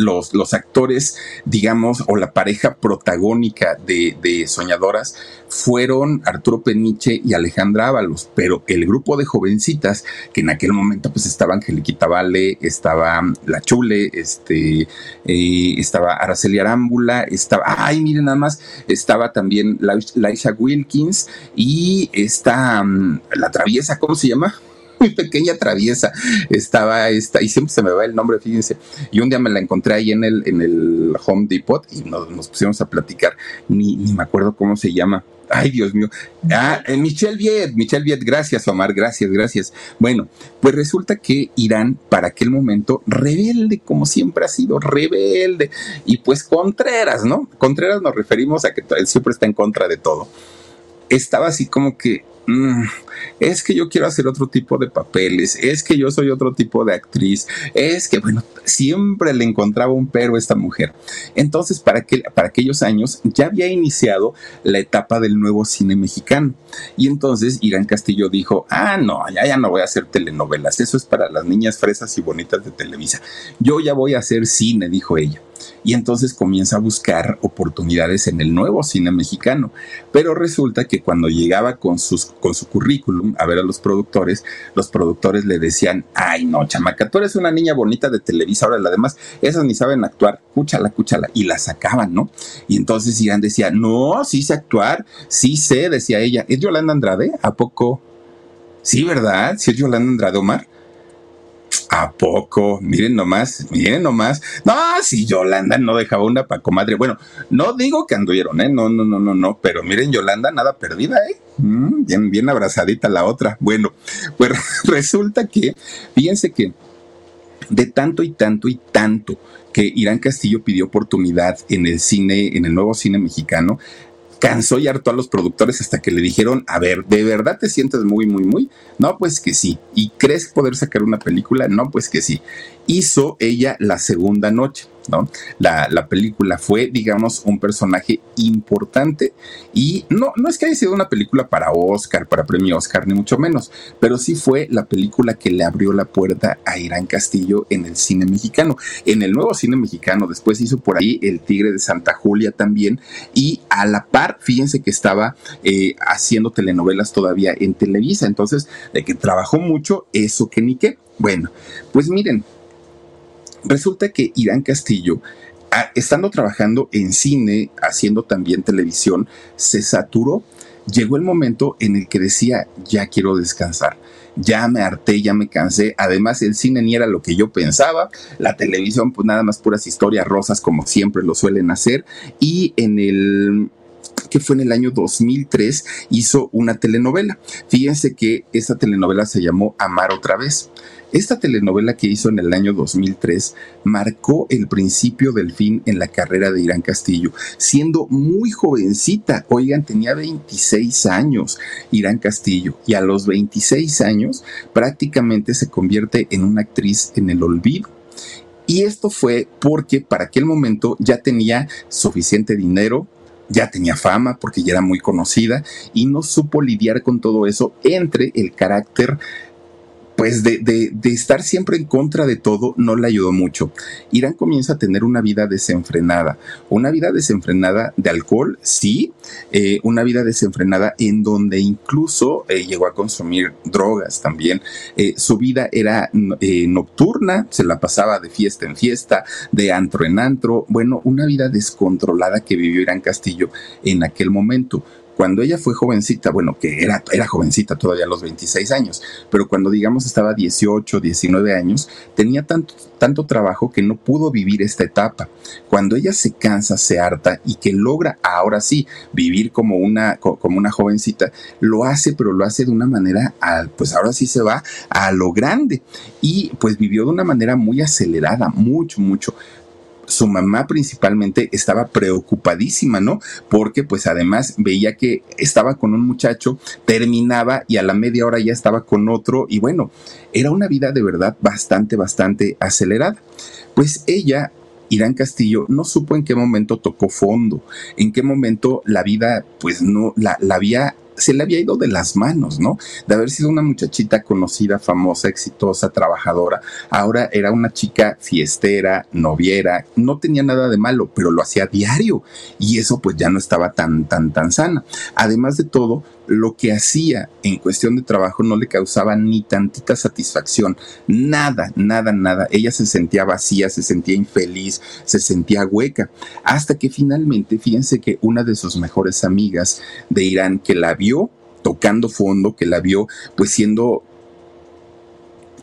[SPEAKER 2] los, los actores, digamos, o la pareja protagónica de, Soñadoras fueron Arturo Peniche y Alejandra Ábalos, pero el grupo de jovencitas, que en aquel momento pues estaba Angeliquita Vale, estaba La Chule, este, eh, estaba Araceli Arámbula, estaba, ay, miren nada más, estaba también Laisha Wilkins y esta, mm, la traviesa, ¿cómo se llama? Muy pequeña traviesa. Estaba esta, y siempre se me va el nombre, fíjense. Y un día me la encontré ahí en el, en el Home Depot y nos, pusimos a platicar. Ni, ni me acuerdo cómo se llama. Ay, Dios mío. Ah, eh, Michelle Viet, Michelle Viet, gracias, Omar, gracias, gracias. Bueno, pues resulta que Irán, para aquel momento, rebelde, como siempre ha sido, rebelde. Y pues Contreras, ¿no? Contreras nos referimos a que él siempre está en contra de todo. Estaba así como que Mm, es que yo quiero hacer otro tipo de papeles, es que yo soy otro tipo de actriz, es que, bueno, siempre le encontraba un pero a esta mujer. Entonces, para, que, para aquellos años ya había iniciado la etapa del nuevo cine mexicano. Y entonces Irán Castillo dijo, ah, no, ya, ya no voy a hacer telenovelas, eso es para las niñas fresas y bonitas de Televisa. Yo ya voy a hacer cine, dijo ella y entonces comienza a buscar oportunidades en el nuevo cine mexicano. Pero resulta que cuando llegaba con, sus, con su currículum a ver a los productores, los productores le decían, ay no, chamaca, tú eres una niña bonita de Televisa, ahora además, esas ni saben actuar, cúchala, cúchala, y la sacaban, ¿no? Y entonces Irán decía, no, sí sé actuar, sí sé, decía ella, ¿es Yolanda Andrade? ¿A poco? Sí, ¿verdad? Si es Yolanda Andrade Omar. ¿A poco? Miren nomás, miren nomás. No, si Yolanda no dejaba una pa' comadre. Bueno, no digo que anduvieron, ¿eh? No, no, no, no, no. Pero miren, Yolanda nada perdida, ¿eh? Mm, bien, bien abrazadita la otra. Bueno, pues resulta que, fíjense que de tanto y tanto y tanto que Irán Castillo pidió oportunidad en el cine, en el nuevo cine mexicano, cansó y hartó a los productores hasta que le dijeron, a ver, ¿de verdad te sientes muy, muy, muy? No, pues que sí. ¿Y crees poder sacar una película? No, pues que sí. Hizo ella la segunda noche. La, la, película fue, digamos, un personaje importante y no, no es que haya sido una película para Oscar, para premio Oscar, ni mucho menos, pero sí fue la película que le abrió la puerta a Irán Castillo en el cine mexicano, en el nuevo cine mexicano. Después hizo por ahí El Tigre de Santa Julia también y a la par, fíjense que estaba eh, haciendo telenovelas todavía en Televisa, entonces de que trabajó mucho, eso que ni qué. Bueno, pues miren, Resulta que Irán Castillo, estando trabajando en cine, haciendo también televisión, se saturó. Llegó el momento en el que decía, ya quiero descansar ya me harté, ya me cansé. Además, el cine ni era lo que yo pensaba. La televisión, pues nada más puras historias rosas, como siempre lo suelen hacer. Y en el que fue en el año 2003, hizo una telenovela. Fíjense que esa telenovela se llamó Amar otra vez. Esta telenovela que hizo en el año 2003 marcó el principio del fin en la carrera de Irán Castillo, siendo muy jovencita. Oigan, tenía 26 años Irán Castillo y a los 26 años prácticamente se convierte en una actriz en el olvido. Y esto fue porque para aquel momento ya tenía suficiente dinero, ya tenía fama porque ya era muy conocida y no supo lidiar con todo eso entre el carácter pues de, de, estar siempre en contra de todo no le ayudó mucho. Irán comienza a tener una vida desenfrenada, una vida desenfrenada de alcohol, sí, eh, una vida desenfrenada en donde incluso eh, llegó a consumir drogas también. Eh, su vida era nocturna, se la pasaba de fiesta en fiesta, de antro en antro, bueno, una vida descontrolada que vivió Irán Castillo en aquel momento cuando ella fue jovencita, bueno, que era, era jovencita todavía a los 26 años, pero cuando digamos estaba 18, 19 años, tenía tanto, tanto trabajo que no pudo vivir esta etapa. Cuando ella se cansa, se harta y que logra ahora sí vivir como una, como una jovencita, lo hace, pero lo hace de una manera, pues ahora sí se va a lo grande. Y pues vivió de una manera muy acelerada, mucho, mucho su mamá principalmente estaba preocupadísima, ¿no? Porque pues además veía que estaba con un muchacho, terminaba y a la media hora ya estaba con otro y bueno, era una vida de verdad bastante, bastante acelerada. Pues ella Irán Castillo no supo en qué momento tocó fondo, en qué momento la vida pues no la, la había se le había ido de las manos, ¿no? De haber sido una muchachita conocida, famosa, exitosa, trabajadora. Ahora era una chica fiestera, noviera, no tenía nada de malo, pero lo hacía diario y eso pues ya no estaba tan, tan, tan sana. Además de todo, lo que hacía en cuestión de trabajo no le causaba ni tantita satisfacción, nada, nada, nada. Ella se sentía vacía, se sentía infeliz, se sentía hueca, hasta que finalmente, fíjense que una de sus mejores amigas de Irán que la vio tocando fondo, que la vio pues siendo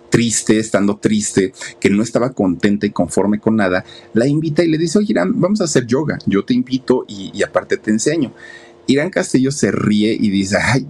[SPEAKER 2] triste, estando triste, que no estaba contenta y conforme con nada, la invita y le dice, oye, vamos a hacer yoga, yo te invito y, y aparte te enseño. Irán Castillo se ríe y dice, ay,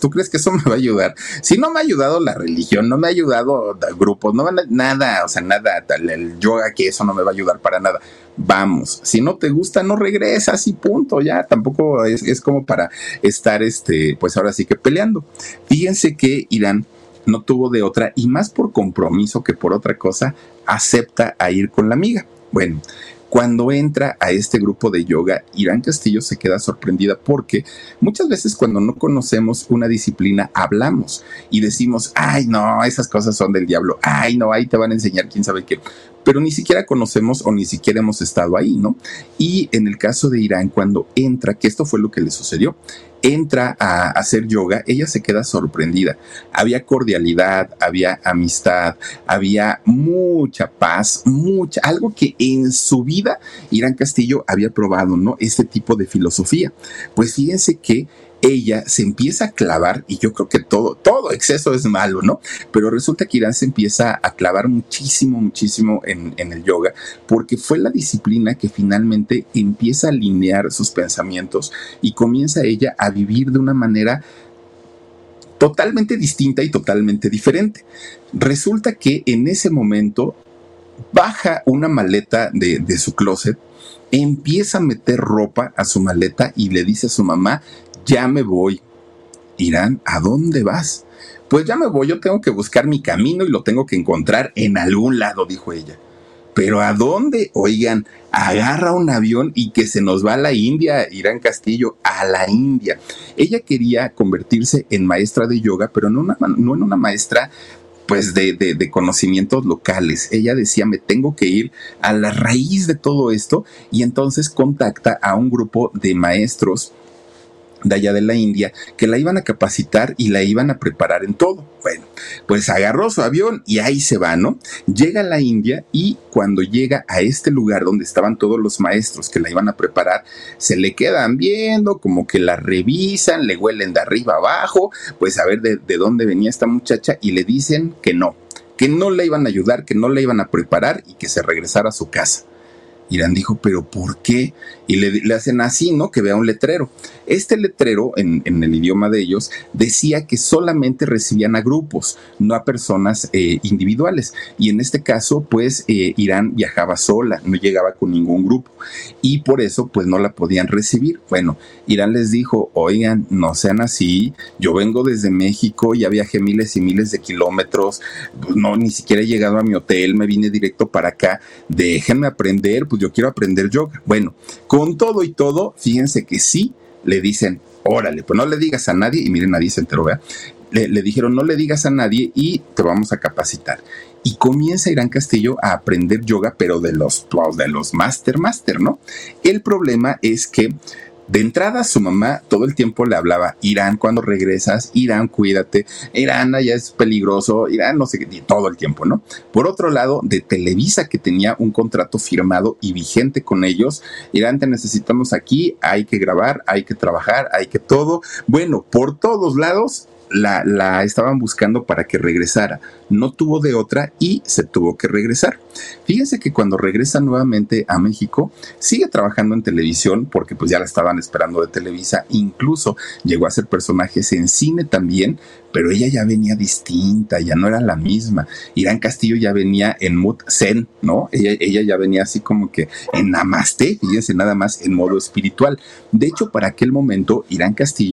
[SPEAKER 2] ¿tú crees que eso me va a ayudar? Si no me ha ayudado la religión, no me ha ayudado grupos, no nada, o sea, nada, el yoga que eso no me va a ayudar para nada. Vamos, si no te gusta, no regresas y punto, ya, tampoco es, es como para estar, este, pues ahora sí que peleando. Fíjense que Irán no tuvo de otra y más por compromiso que por otra cosa, acepta a ir con la amiga. Bueno, cuando entra a este grupo de yoga, Irán Castillo se queda sorprendida porque muchas veces cuando no conocemos una disciplina hablamos y decimos, ay no, esas cosas son del diablo, ay no, ahí te van a enseñar quién sabe qué pero ni siquiera conocemos o ni siquiera hemos estado ahí, ¿no? Y en el caso de Irán, cuando entra, que esto fue lo que le sucedió, entra a hacer yoga, ella se queda sorprendida. Había cordialidad, había amistad, había mucha paz, mucha, algo que en su vida Irán Castillo había probado, ¿no? Este tipo de filosofía. Pues fíjense que ella se empieza a clavar, y yo creo que todo, todo exceso es malo, ¿no? Pero resulta que Irán se empieza a clavar muchísimo, muchísimo en, en el yoga, porque fue la disciplina que finalmente empieza a alinear sus pensamientos y comienza ella a vivir de una manera totalmente distinta y totalmente diferente. Resulta que en ese momento baja una maleta de, de, su closet, empieza a meter ropa a su maleta y le dice a su mamá, ya me voy. Irán, ¿a dónde vas? Pues ya me voy, yo tengo que buscar mi camino y lo tengo que encontrar en algún lado, dijo ella. Pero ¿a dónde? Oigan, agarra un avión y que se nos va a la India, Irán Castillo, a la India. Ella quería convertirse en maestra de yoga, pero no, en una maestra pues de, conocimientos locales. Ella decía, me tengo que ir a la raíz de todo esto y entonces contacta a un grupo de maestros de allá de la India que la iban a capacitar y la iban a preparar en todo. Bueno, pues agarró su avión y ahí se va, ¿no? Llega a la India y cuando llega a este lugar donde estaban todos los maestros que la iban a preparar, se le quedan viendo, como que la revisan, le huelen de arriba abajo, pues a ver de, de dónde venía esta muchacha y le dicen que no, que no le iban a ayudar, que no la iban a preparar y que se regresara a su casa. Irán dijo, pero ¿por qué? Y le, le, hacen así, ¿no? Que vea un letrero. Este letrero, en, el idioma de ellos, decía que solamente recibían a grupos, no a personas eh, individuales. Y en este caso, pues, eh, Irán viajaba sola, no llegaba con ningún grupo. Y por eso, pues, no la podían recibir. Bueno, Irán les dijo, oigan, no sean así, yo vengo desde México, ya viajé miles y miles de kilómetros, no, ni siquiera he llegado a mi hotel, me vine directo para acá, déjenme aprender, pues yo quiero aprender yoga. Bueno, con todo y todo, fíjense que sí le dicen, órale, pues no le digas a nadie, y miren, nadie se enteró, ¿vea? Le, le, dijeron, no le digas a nadie y te vamos a capacitar. Y comienza Irán Castillo a aprender yoga, pero de los, de los master, master, ¿no? El problema es que de entrada, su mamá todo el tiempo le hablaba, Irán, cuando regresas, Irán, cuídate, Irán, ya es peligroso, Irán, no sé qué, todo el tiempo, ¿no? Por otro lado, de Televisa, que tenía un contrato firmado y vigente con ellos, Irán, te necesitamos aquí, hay que grabar, hay que trabajar, hay que todo. Bueno, por todos lados, la, la, estaban buscando para que regresara. No tuvo de otra y se tuvo que regresar. Fíjense que cuando regresa nuevamente a México, sigue trabajando en televisión porque pues ya la estaban esperando de Televisa. Incluso llegó a ser personajes en cine también, pero ella ya venía distinta, ya no era la misma. Irán Castillo ya venía en mood zen, ¿no? Ella, ella ya venía así como que en namaste, fíjense, nada más en modo espiritual. De hecho, para aquel momento, Irán Castillo.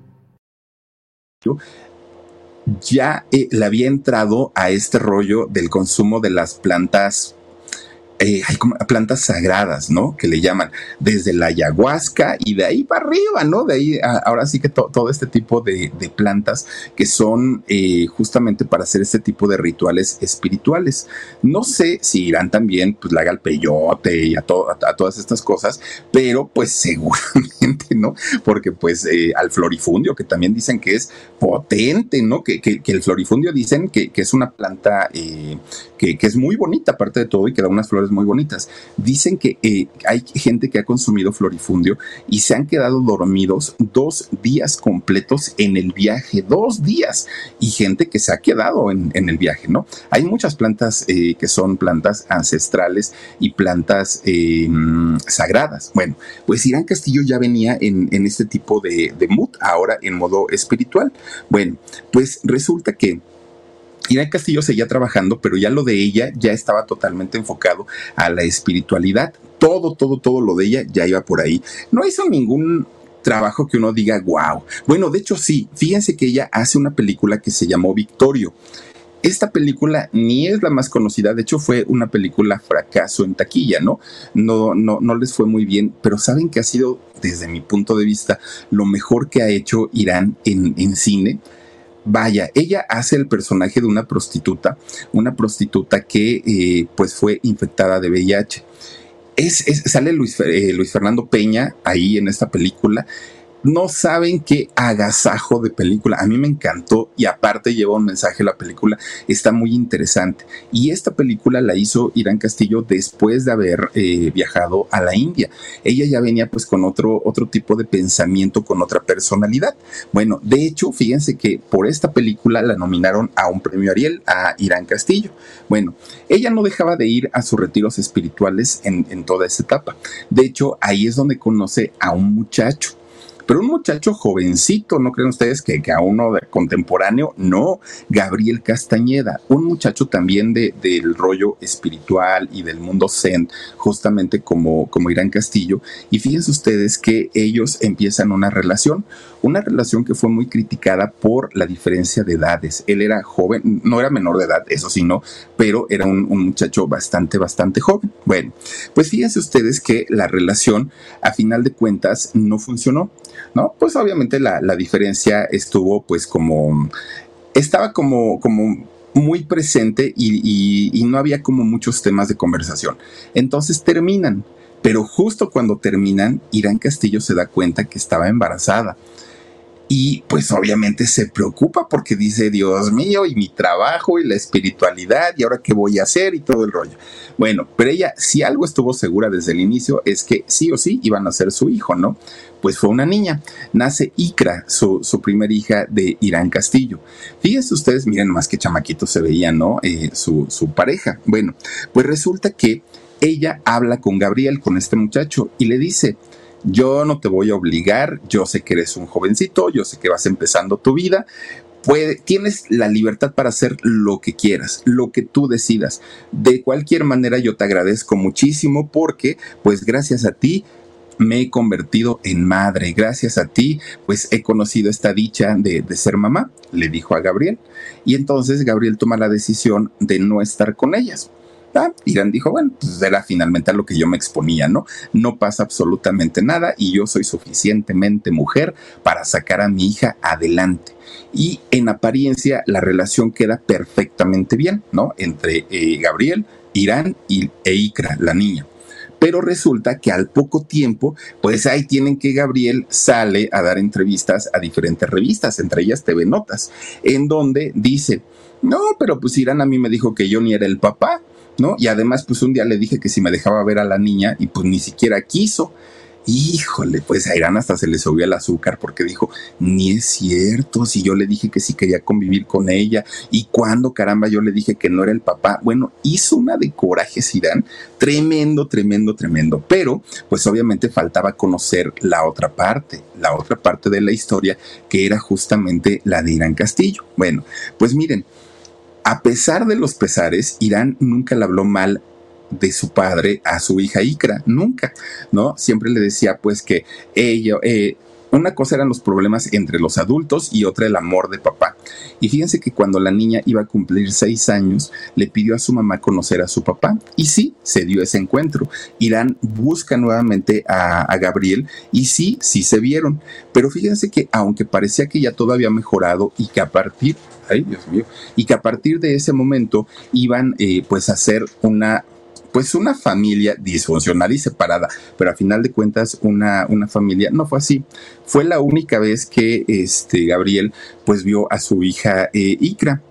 [SPEAKER 2] Ya eh, le había entrado a este rollo del consumo de las plantas eh, plantas sagradas, ¿no? Que le llaman desde la ayahuasca y de ahí para arriba, ¿no? De ahí, a, ahora sí que to, todo este tipo de, plantas que son eh, justamente para hacer este tipo de rituales espirituales. No sé si irán también, pues, la haga el peyote y a, to, a, todas estas cosas, pero pues seguramente, ¿no? Porque pues eh, al florifundio, que también dicen que es potente, ¿no? Que, que, el florifundio dicen que, que es una planta eh, que, es muy bonita, aparte de todo, y que da unas flores muy bonitas. Dicen que eh, hay gente que ha consumido florifundio y se han quedado dormidos dos días completos en el viaje, dos días, y gente que se ha quedado en, en el viaje, ¿no? Hay muchas plantas eh, que son plantas ancestrales y plantas sagradas. Bueno, pues Irán Castillo ya en este tipo de, de mood, ahora en modo espiritual. Bueno, pues resulta que Irán Castillo seguía trabajando, pero ya lo de ella ya estaba totalmente enfocado a la espiritualidad. Todo, todo, todo lo de ella ya iba por ahí. No hizo ningún trabajo que uno diga, wow. Bueno, de hecho sí, fíjense que ella hace una película que se llamó Victorio. Esta película ni es la más conocida, de hecho fue una película fracaso en taquilla, ¿no? No, no, no les fue muy bien, pero saben que ha sido, desde mi punto de vista, lo mejor que ha hecho Irán en, en cine. Vaya, ella hace el personaje de una prostituta, una prostituta que eh, pues fue infectada de VIH. Sale eh, Luis Fernando Peña ahí en esta película no saben qué agasajo de película. A mí me encantó y aparte lleva un mensaje la película. Está muy interesante. Y esta película la hizo Irán Castillo después de haber eh, viajado a la India. Ella ya venía pues con otro, otro tipo de pensamiento, con otra personalidad. Bueno, de hecho, fíjense que por esta película la nominaron a un premio Ariel a Irán Castillo. Bueno, ella no dejaba de ir a sus retiros espirituales en, en toda esa etapa. De hecho, ahí es donde conoce a un muchacho pero un muchacho jovencito, ¿no creen ustedes que, a uno de contemporáneo? No, Gabriel Castañeda, un muchacho también de, del rollo espiritual y del mundo zen, justamente como, como Irán Castillo. Y fíjense ustedes que ellos empiezan una relación, una relación que fue muy criticada por la diferencia de edades. Él era joven, no era menor de edad, eso sí, no, pero era un, muchacho bastante, bastante joven. Bueno, pues fíjense ustedes que la relación, a final de cuentas, no funcionó. ¿no? Pues obviamente la, diferencia estuvo pues como, estaba como, como muy presente y, y, no había como muchos temas de conversación. Entonces terminan, pero justo cuando terminan, Irán Castillo se da cuenta que estaba embarazada y pues obviamente se preocupa porque dice, Dios mío, y mi trabajo y la espiritualidad y ahora qué voy a hacer y todo el rollo. Bueno, pero ella si algo estuvo segura desde el inicio es que sí o sí iban a ser su hijo, ¿no? Pues fue una niña. Nace Ikra, su, primera hija de Irán Castillo. Fíjense ustedes, miren más que chamaquito se veía, ¿no? Eh, su, su pareja. Bueno, pues resulta que ella habla con Gabriel, con este muchacho, y le dice, yo no te voy a obligar, yo sé que eres un jovencito, yo sé que vas empezando tu vida, tienes la libertad para hacer lo que quieras, lo que tú decidas. De cualquier manera yo te agradezco muchísimo porque pues gracias a ti me he convertido en madre. Gracias a ti, pues he conocido esta dicha de, de, ser mamá, le dijo a Gabriel. Y entonces Gabriel toma la decisión de no estar con ellas. Ah, Irán dijo, bueno, pues era finalmente a lo que yo me exponía, ¿no? No pasa absolutamente nada y yo soy suficientemente mujer para sacar a mi hija adelante. Y en apariencia la relación queda perfectamente bien, ¿no? Entre eh, Gabriel, Irán y, e Ikra, la niña pero resulta que al poco tiempo, pues ahí tienen que Gabriel sale a dar entrevistas a diferentes revistas, entre ellas TV Notas, en donde dice, no, pero pues Irán a mí me dijo que yo ni era el papá, Y además, pues un día le dije que si me dejaba ver a la niña y pues ni siquiera quiso. Híjole, pues a Irán hasta se le subió el azúcar porque dijo, ni es cierto, si yo le dije que sí quería convivir con ella y cuando caramba yo le dije que no era el papá. Bueno, hizo una de coraje Irán, tremendo, tremendo, tremendo, pero pues obviamente faltaba conocer la otra parte, la otra parte de la historia que era justamente la de Irán Castillo. Bueno, pues miren, a pesar de los pesares, Irán nunca le habló mal de su padre a su hija Ikra, nunca, ¿no? Siempre le decía pues que ella, eh, una cosa eran los problemas entre los adultos y otra el amor de papá. Y fíjense que cuando la niña iba a cumplir seis años, le pidió a su mamá conocer a su papá. Y sí, se dio ese encuentro. Irán busca nuevamente a, a Gabriel y sí, sí se vieron. Pero fíjense que aunque parecía que ya todo había mejorado y que a partir y que a partir de ese momento iban eh, pues a ser una pues una familia disfuncional y separada, pero a final de cuentas una, una familia, no fue así. Fue la única vez que este Gabriel pues vio a su hija eh, Ikra.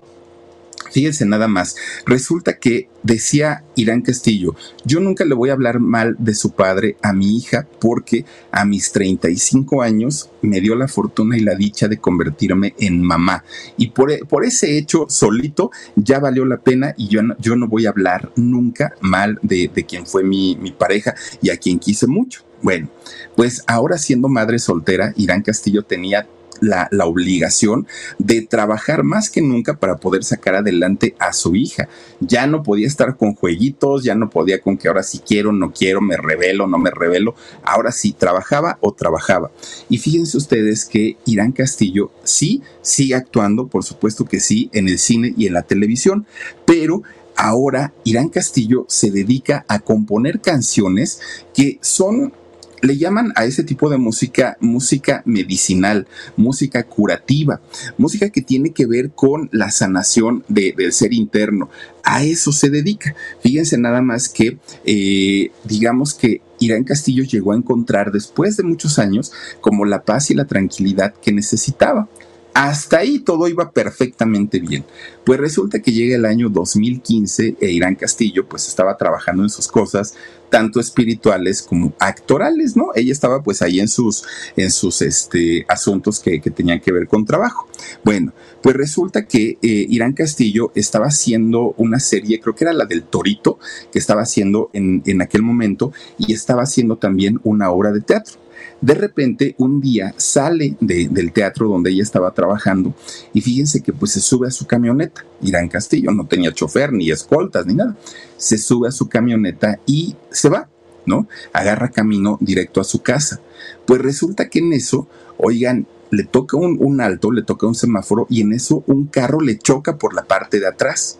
[SPEAKER 2] Fíjense nada más, resulta que decía Irán Castillo, yo nunca le voy a hablar mal de su padre a mi hija porque a mis 35 años me dio la fortuna y la dicha de convertirme en mamá. Y por, por ese hecho solito ya valió la pena y yo no, yo no voy a hablar nunca mal de, de quien fue mi, mi pareja y a quien quise mucho. Bueno, pues ahora siendo madre soltera, Irán Castillo tenía la, la, obligación de trabajar más que nunca para poder sacar adelante a su hija. Ya no podía estar con jueguitos, ya no podía con que ahora sí quiero, no quiero, me revelo, no me revelo. Ahora sí, trabajaba o trabajaba. Y fíjense ustedes que Irán Castillo sí sigue actuando, por supuesto que sí, en el cine y en la televisión, pero ahora Irán Castillo se dedica a componer canciones que son le llaman a ese tipo de música música medicinal, música curativa, música que tiene que ver con la sanación del ser interno. A eso se dedica. Fíjense nada más que, eh, digamos que Irán Castillo llegó a encontrar después de muchos años como la paz y la tranquilidad que necesitaba. Hasta ahí todo iba perfectamente bien. Pues resulta que llega el año 2015 e Irán Castillo pues estaba trabajando en sus cosas, tanto espirituales como actorales, ¿no? Ella estaba pues ahí en sus, en sus este, asuntos que, tenían que ver con trabajo. Bueno, pues resulta que eh, Irán Castillo estaba haciendo una serie, creo que era la del Torito, que estaba haciendo en, en aquel momento, y estaba haciendo también una obra de teatro. De repente, un día sale del teatro donde ella estaba trabajando y fíjense que pues se sube a su camioneta. Irán Castillo no tenía chofer, ni escoltas, ni nada. Se sube a su camioneta y se va, ¿no? Agarra camino directo a su casa. Pues resulta que en eso, oigan, le toca un, un alto, le toca un semáforo y en eso un carro le choca por la parte de atrás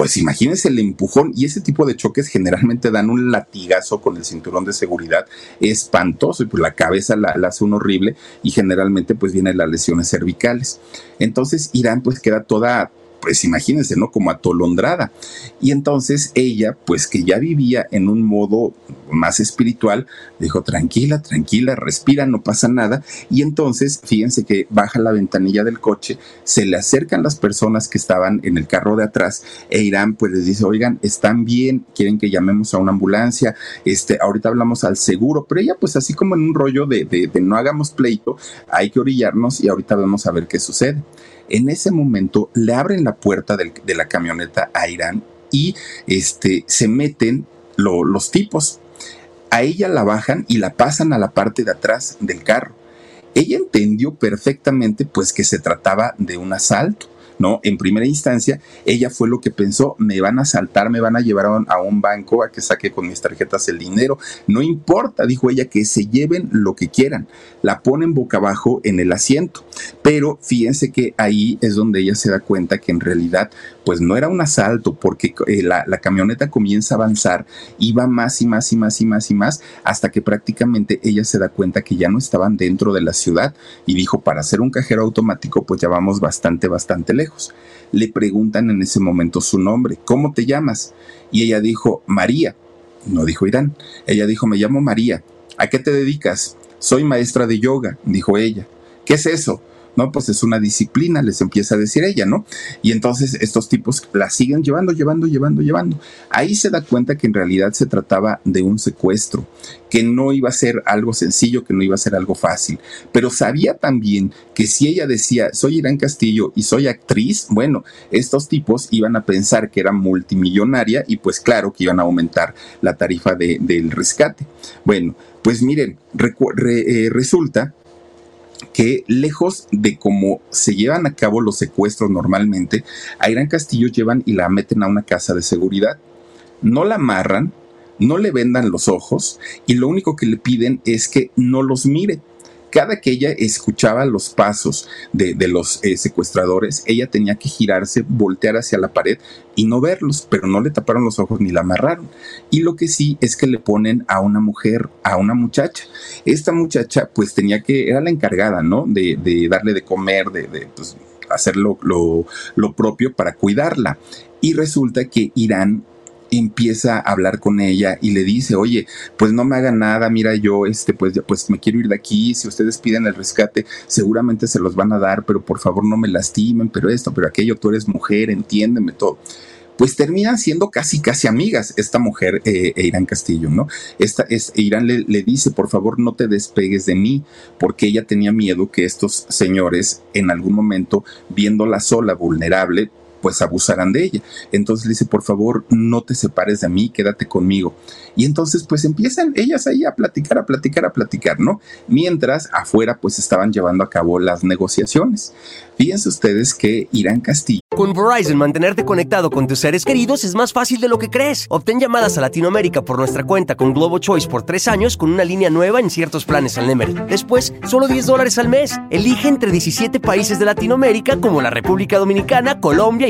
[SPEAKER 2] pues imagínense el empujón y ese tipo de choques generalmente dan un latigazo con el cinturón de seguridad espantoso y pues la cabeza la, hace un horrible y generalmente pues vienen las lesiones cervicales. Entonces Irán pues queda toda pues imagínense, ¿no? Como atolondrada. Y entonces ella, pues que ya vivía en un modo más espiritual, dijo, tranquila, tranquila, respira, no pasa nada. Y entonces, fíjense que baja la ventanilla del coche, se le acercan las personas que estaban en el carro de atrás e Irán pues les dice, oigan, están bien, quieren que llamemos a una ambulancia, este, ahorita hablamos al seguro, pero ella pues así como en un rollo de, de, de no hagamos pleito, hay que orillarnos y ahorita vamos a ver qué sucede. En ese momento le abren la puerta de la camioneta a Irán y este, se meten los tipos. A ella la bajan y la pasan a la parte de atrás del carro. Ella entendió perfectamente pues que se trataba de un asalto ¿no? En primera instancia, ella fue lo que pensó, me van a saltar, me van a llevar a un, banco a que saque con mis tarjetas el dinero, no importa, dijo ella, que se lleven lo que quieran, la ponen boca abajo en el asiento, pero fíjense que ahí es donde ella se da cuenta que en realidad pues no era un asalto porque eh, la, camioneta comienza a avanzar y va más y más y más y más y más hasta que prácticamente ella se da cuenta que ya no estaban dentro de la ciudad y dijo para hacer un cajero automático pues ya vamos bastante bastante lejos. Le preguntan en ese momento su nombre, ¿cómo te llamas? Y ella dijo, María. No dijo Irán. Ella dijo, me llamo María. ¿A qué te dedicas? Soy maestra de yoga, dijo ella. ¿Qué es eso? No, pues es una disciplina, les empieza a decir ella, ¿no? Y entonces estos tipos la siguen llevando, llevando, llevando, llevando. Ahí se da cuenta que en realidad se trataba de un secuestro, que no iba a ser algo sencillo, que no iba a ser algo fácil. Pero sabía también que si ella decía, soy Irán Castillo y soy actriz, bueno, estos tipos iban a pensar que era multimillonaria y pues claro que iban a aumentar la tarifa del rescate. Bueno, pues miren, eh, resulta que lejos de cómo se llevan a cabo los secuestros normalmente, a Irán Castillo llevan y la meten a una casa de seguridad. No la amarran, no le vendan los ojos y lo único que le piden es que no los mire cada que ella escuchaba los pasos de, los eh, secuestradores, ella tenía que girarse, voltear hacia la pared y no verlos, pero no le taparon los ojos ni la amarraron. Y lo que sí es que le ponen a una mujer, a una muchacha. Esta muchacha pues tenía que, era la encargada, ¿no? De, darle de comer, de, de pues, hacer lo, lo propio para cuidarla. Y resulta que Irán empieza a hablar con ella y le dice, oye, pues no me haga nada, mira yo, este, pues, pues me quiero ir de aquí, si ustedes piden el rescate, seguramente se los van a dar, pero por favor no me lastimen, pero esto, pero aquello, tú eres mujer, entiéndeme todo pues terminan siendo casi, casi amigas esta mujer eh, e Irán Castillo, ¿no? Esta es, Irán le, le, dice, por favor, no te despegues de mí, porque ella tenía miedo que estos señores, en algún momento, viéndola sola, vulnerable, pues abusaran de ella. Entonces le dice, por favor, no te separes de mí, quédate conmigo. Y entonces pues empiezan ellas ahí a platicar, a platicar, a platicar, ¿no? Mientras afuera pues estaban llevando a cabo las negociaciones. Fíjense ustedes que Irán Castillo.
[SPEAKER 3] Con Verizon, mantenerte conectado con tus seres queridos es más fácil de lo que crees. Obtén llamadas a Latinoamérica por nuestra cuenta con Globo Choice por tres años con una línea nueva en ciertos planes al Nemery. Después, solo 10 dólares al mes. Elige entre 17 países de Latinoamérica como la República Dominicana, Colombia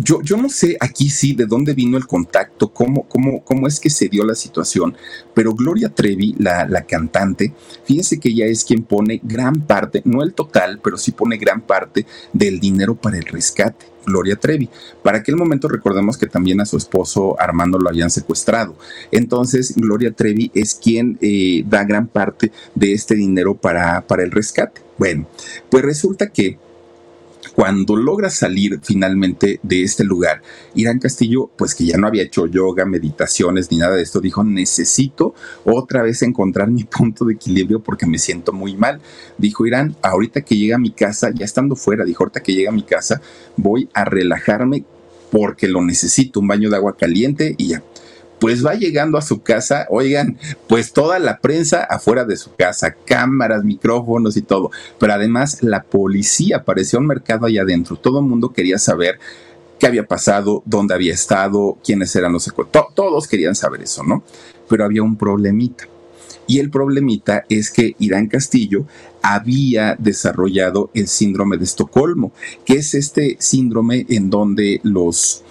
[SPEAKER 2] Yo, yo no sé aquí sí de dónde vino el contacto, cómo, cómo, cómo es que se dio la situación, pero Gloria Trevi, la, la cantante, fíjense que ella es quien pone gran parte, no el total, pero sí pone gran parte del dinero para el rescate. Gloria Trevi. Para aquel momento recordemos que también a su esposo Armando lo habían secuestrado. Entonces Gloria Trevi es quien eh, da gran parte de este dinero para, para el rescate. Bueno, pues resulta que cuando logra salir finalmente de este lugar, Irán Castillo, pues que ya no había hecho yoga, meditaciones ni nada de esto, dijo, necesito otra vez encontrar mi punto de equilibrio porque me siento muy mal. Dijo Irán, ahorita que llega a mi casa, ya estando fuera, dijo, ahorita que llega a mi casa, voy a relajarme porque lo necesito, un baño de agua caliente y ya pues va llegando a su casa, oigan, pues toda la prensa afuera de su casa, cámaras, micrófonos y todo, pero además la policía apareció un mercado allá adentro, todo el mundo quería saber qué había pasado, dónde había estado, quiénes eran los secuestrados, todos querían saber eso, ¿no? Pero había un problemita. Y el problemita es que Irán Castillo había desarrollado el síndrome de Estocolmo, que es este síndrome en donde los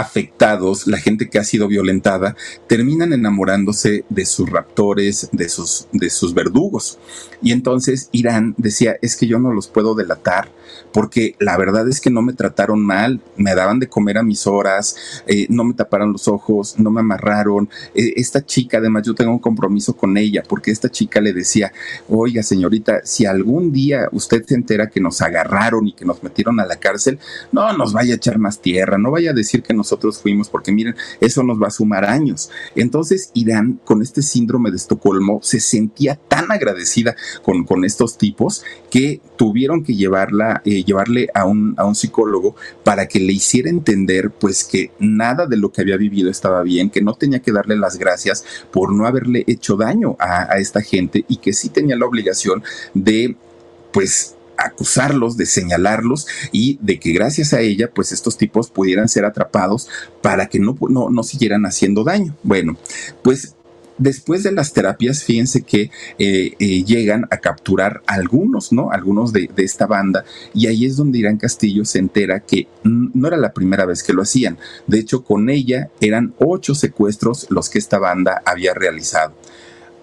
[SPEAKER 2] afectados, la gente que ha sido violentada, terminan enamorándose de sus raptores, de sus, de sus verdugos. Y entonces Irán decía, es que yo no los puedo delatar, porque la verdad es que no me trataron mal, me daban de comer a mis horas, eh, no me taparon los ojos, no me amarraron. Eh, esta chica, además, yo tengo un compromiso con ella, porque esta chica le decía, oiga señorita, si algún día usted se entera que nos agarraron y que nos metieron a la cárcel, no nos vaya a echar más tierra, no vaya a decir que nosotros fuimos, porque miren, eso nos va a sumar años. Entonces, Irán, con este síndrome de Estocolmo, se sentía tan agradecida con, con estos tipos que tuvieron que llevarla, eh, llevarle a un, a un psicólogo para que le hiciera entender, pues, que nada de lo que había vivido estaba bien, que no tenía que darle las gracias por no haberle hecho daño a, a esta gente y que sí tenía la obligación de, pues, acusarlos, de señalarlos y de que gracias a ella, pues estos tipos pudieran ser atrapados para que no, no, no siguieran haciendo daño. Bueno, pues después de las terapias, fíjense que eh, eh, llegan a capturar algunos, ¿no? Algunos de, de, esta banda. Y ahí es donde Irán Castillo se entera que no era la primera vez que lo hacían. De hecho, con ella eran ocho secuestros los que esta banda había realizado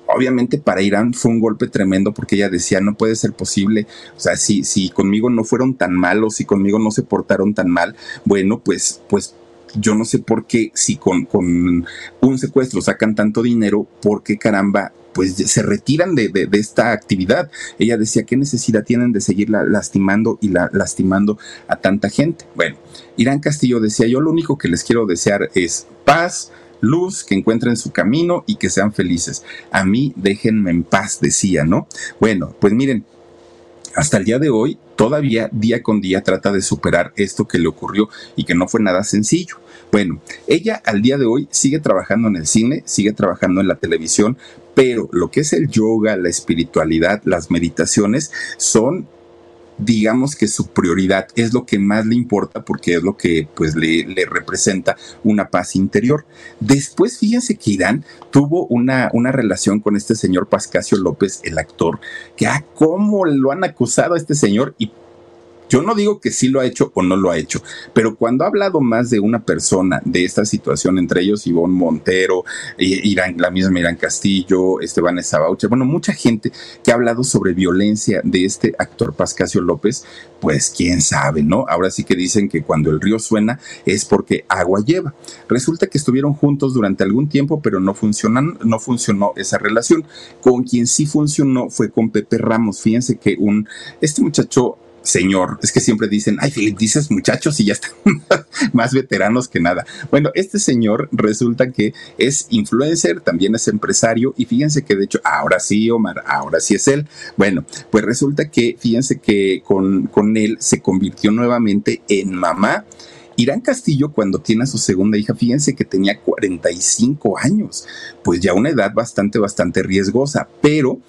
[SPEAKER 2] obviamente para Irán fue un golpe tremendo porque ella decía, no puede ser posible, o sea, si, si conmigo no fueron tan malos, si conmigo no se portaron tan mal, bueno, pues, pues yo no sé por qué, si con, con un secuestro sacan tanto dinero, ¿por qué caramba? Pues se retiran de, de, de esta actividad. Ella decía, ¿qué necesidad tienen de seguirla lastimando y la, lastimando a tanta gente? Bueno, Irán Castillo decía, yo lo único que les quiero desear es paz, luz, que encuentren su camino y que sean felices. A mí déjenme en paz, decía, ¿no? Bueno, pues miren, hasta el día de hoy, todavía día con día trata de superar esto que le ocurrió y que no fue nada sencillo. Bueno, ella al día de hoy sigue trabajando en el cine, sigue trabajando en la televisión, pero lo que es el yoga, la espiritualidad, las meditaciones son digamos que su prioridad es lo que más le importa porque es lo que pues le, representa una paz interior. Después fíjense que Irán tuvo una, una relación con este señor Pascasio López, el actor, que ah, cómo lo han acusado a este señor y yo no digo que sí lo ha hecho o no lo ha hecho, pero cuando ha hablado más de una persona de esta situación, entre ellos Ivonne Montero, Irán, la misma Irán Castillo, Esteban Baucher, bueno, mucha gente que ha hablado sobre violencia de este actor Pascasio López, pues quién sabe, ¿no? Ahora sí que dicen que cuando el río suena es porque agua lleva. Resulta que estuvieron juntos durante algún tiempo, pero no funcionan, no funcionó esa relación. Con quien sí funcionó fue con Pepe Ramos. Fíjense que un este muchacho señor, es que siempre dicen, ay, Philip, dices muchachos y ya están más veteranos que nada. Bueno, este señor resulta que es influencer, también es empresario y fíjense que de hecho, ahora sí, Omar, ahora sí es él. Bueno, pues resulta que fíjense que con, con él se convirtió nuevamente en mamá. Irán Castillo, cuando tiene a su segunda hija, fíjense que tenía 45 años, pues ya una edad bastante, bastante riesgosa, pero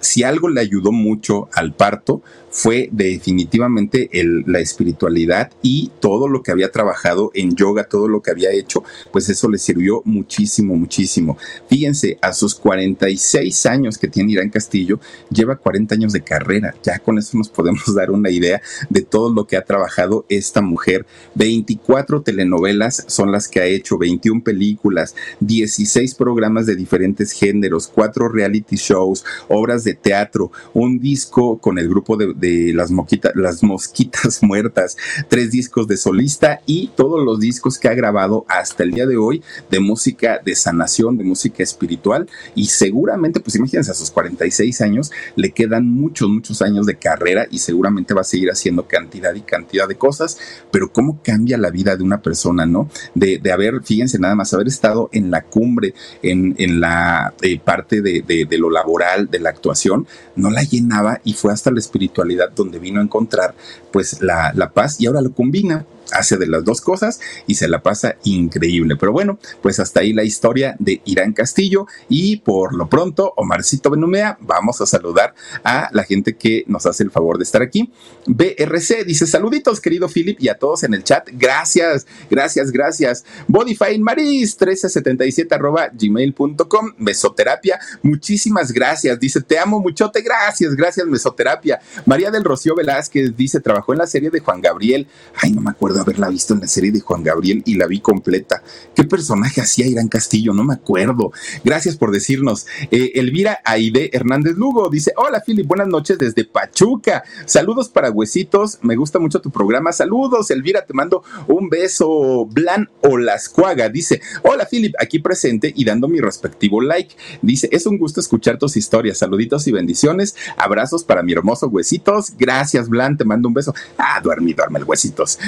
[SPEAKER 2] si algo le ayudó mucho al parto fue definitivamente la espiritualidad y todo lo que había trabajado en yoga, todo lo que había hecho, pues eso le sirvió muchísimo, muchísimo. Fíjense, a sus 46 años que tiene Irán Castillo, lleva 40 años de carrera. Ya con eso nos podemos dar una idea de todo lo que ha trabajado esta mujer. 24 telenovelas son las que ha hecho, 21 películas, 16 programas de diferentes géneros, 4 reality shows, obras de teatro, un disco con el grupo de las, las mosquitas muertas, tres discos de solista y todos los discos que ha grabado hasta el día de hoy de música de sanación, de música espiritual y seguramente, pues imagínense, a sus 46 años le quedan muchos, muchos años de carrera y seguramente va a seguir haciendo cantidad y cantidad de cosas, pero cómo cambia la vida de una persona, ¿no? De, haber, fíjense nada más, haber estado en la cumbre, en, la eh, parte de, de lo laboral, de la actuación, no la llenaba y fue hasta la espiritualidad donde vino a encontrar pues la, la paz y ahora lo combina hace de las dos cosas y se la pasa increíble. Pero bueno, pues hasta ahí la historia de Irán Castillo y por lo pronto, Omarcito Benumea, vamos a saludar a la gente que nos hace el favor de estar aquí. BRC dice saluditos querido Philip y a todos en el chat. Gracias, gracias, gracias. Bodyfine Maris 1377 arroba gmail.com. Mesoterapia, muchísimas gracias. Dice te amo muchote, gracias, gracias Mesoterapia. María del Rocío Velázquez dice trabajó en la serie de Juan Gabriel. Ay, no me acuerdo haberla visto en la serie de Juan Gabriel y la vi completa. ¿Qué personaje hacía Irán Castillo? No me acuerdo. Gracias por decirnos. Eh, Elvira Aide Hernández Lugo dice: Hola, Philip, buenas noches desde Pachuca. Saludos para huesitos. Me gusta mucho tu programa. Saludos, Elvira, te mando un beso. Blan Olascuaga dice: Hola, Philip, aquí presente y dando mi respectivo like. Dice: Es un gusto escuchar tus historias. Saluditos y bendiciones. Abrazos para mi hermoso huesitos. Gracias, Blan, te mando un beso. Ah, duerme, duerme el huesitos.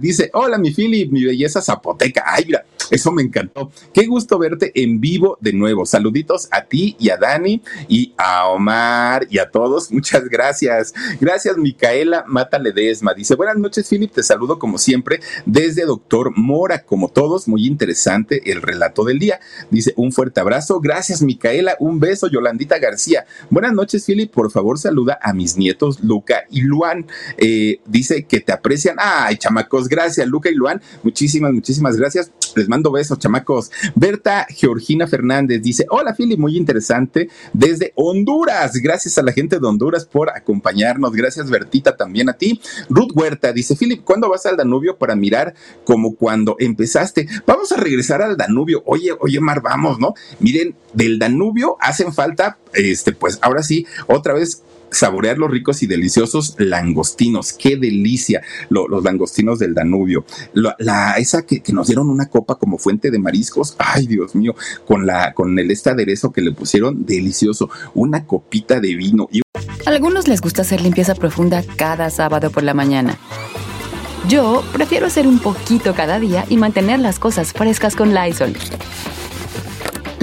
[SPEAKER 2] Dice, hola mi Philip, mi belleza zapoteca. Ay, mira, eso me encantó. Qué gusto verte en vivo de nuevo. Saluditos a ti y a Dani y a Omar y a todos. Muchas gracias. Gracias, Micaela Mata Ledesma. Dice, buenas noches, Philip. Te saludo como siempre desde Doctor Mora. Como todos, muy interesante el relato del día. Dice, un fuerte abrazo. Gracias, Micaela. Un beso, Yolandita García. Buenas noches, Philip. Por favor, saluda a mis nietos Luca y Luan. Eh, dice que te aprecian. Ay, chamacos, gracias, Luca y Luan. Muchísimas, muchísimas gracias. Les mando besos, chamacos. Berta Georgina Fernández dice: Hola, Philly, muy interesante desde Honduras. Gracias a la gente de Honduras por acompañarnos. Gracias, Bertita, también a ti. Ruth Huerta dice: Philip, ¿cuándo vas al Danubio para mirar como cuando empezaste? Vamos a regresar al Danubio. Oye, oye, Mar, vamos, ¿no? Miren, del Danubio hacen falta, este, pues ahora sí, otra vez saborear los ricos y deliciosos langostinos. Qué delicia los langostinos del Danubio. La, esa que, nos dieron una copa como fuente de mariscos. Ay, Dios mío, con la con el este aderezo que le pusieron, delicioso. Una copita de vino. Y...
[SPEAKER 4] A algunos les gusta hacer limpieza profunda cada sábado por la mañana. Yo prefiero hacer un poquito cada día y mantener las cosas frescas con Lysol.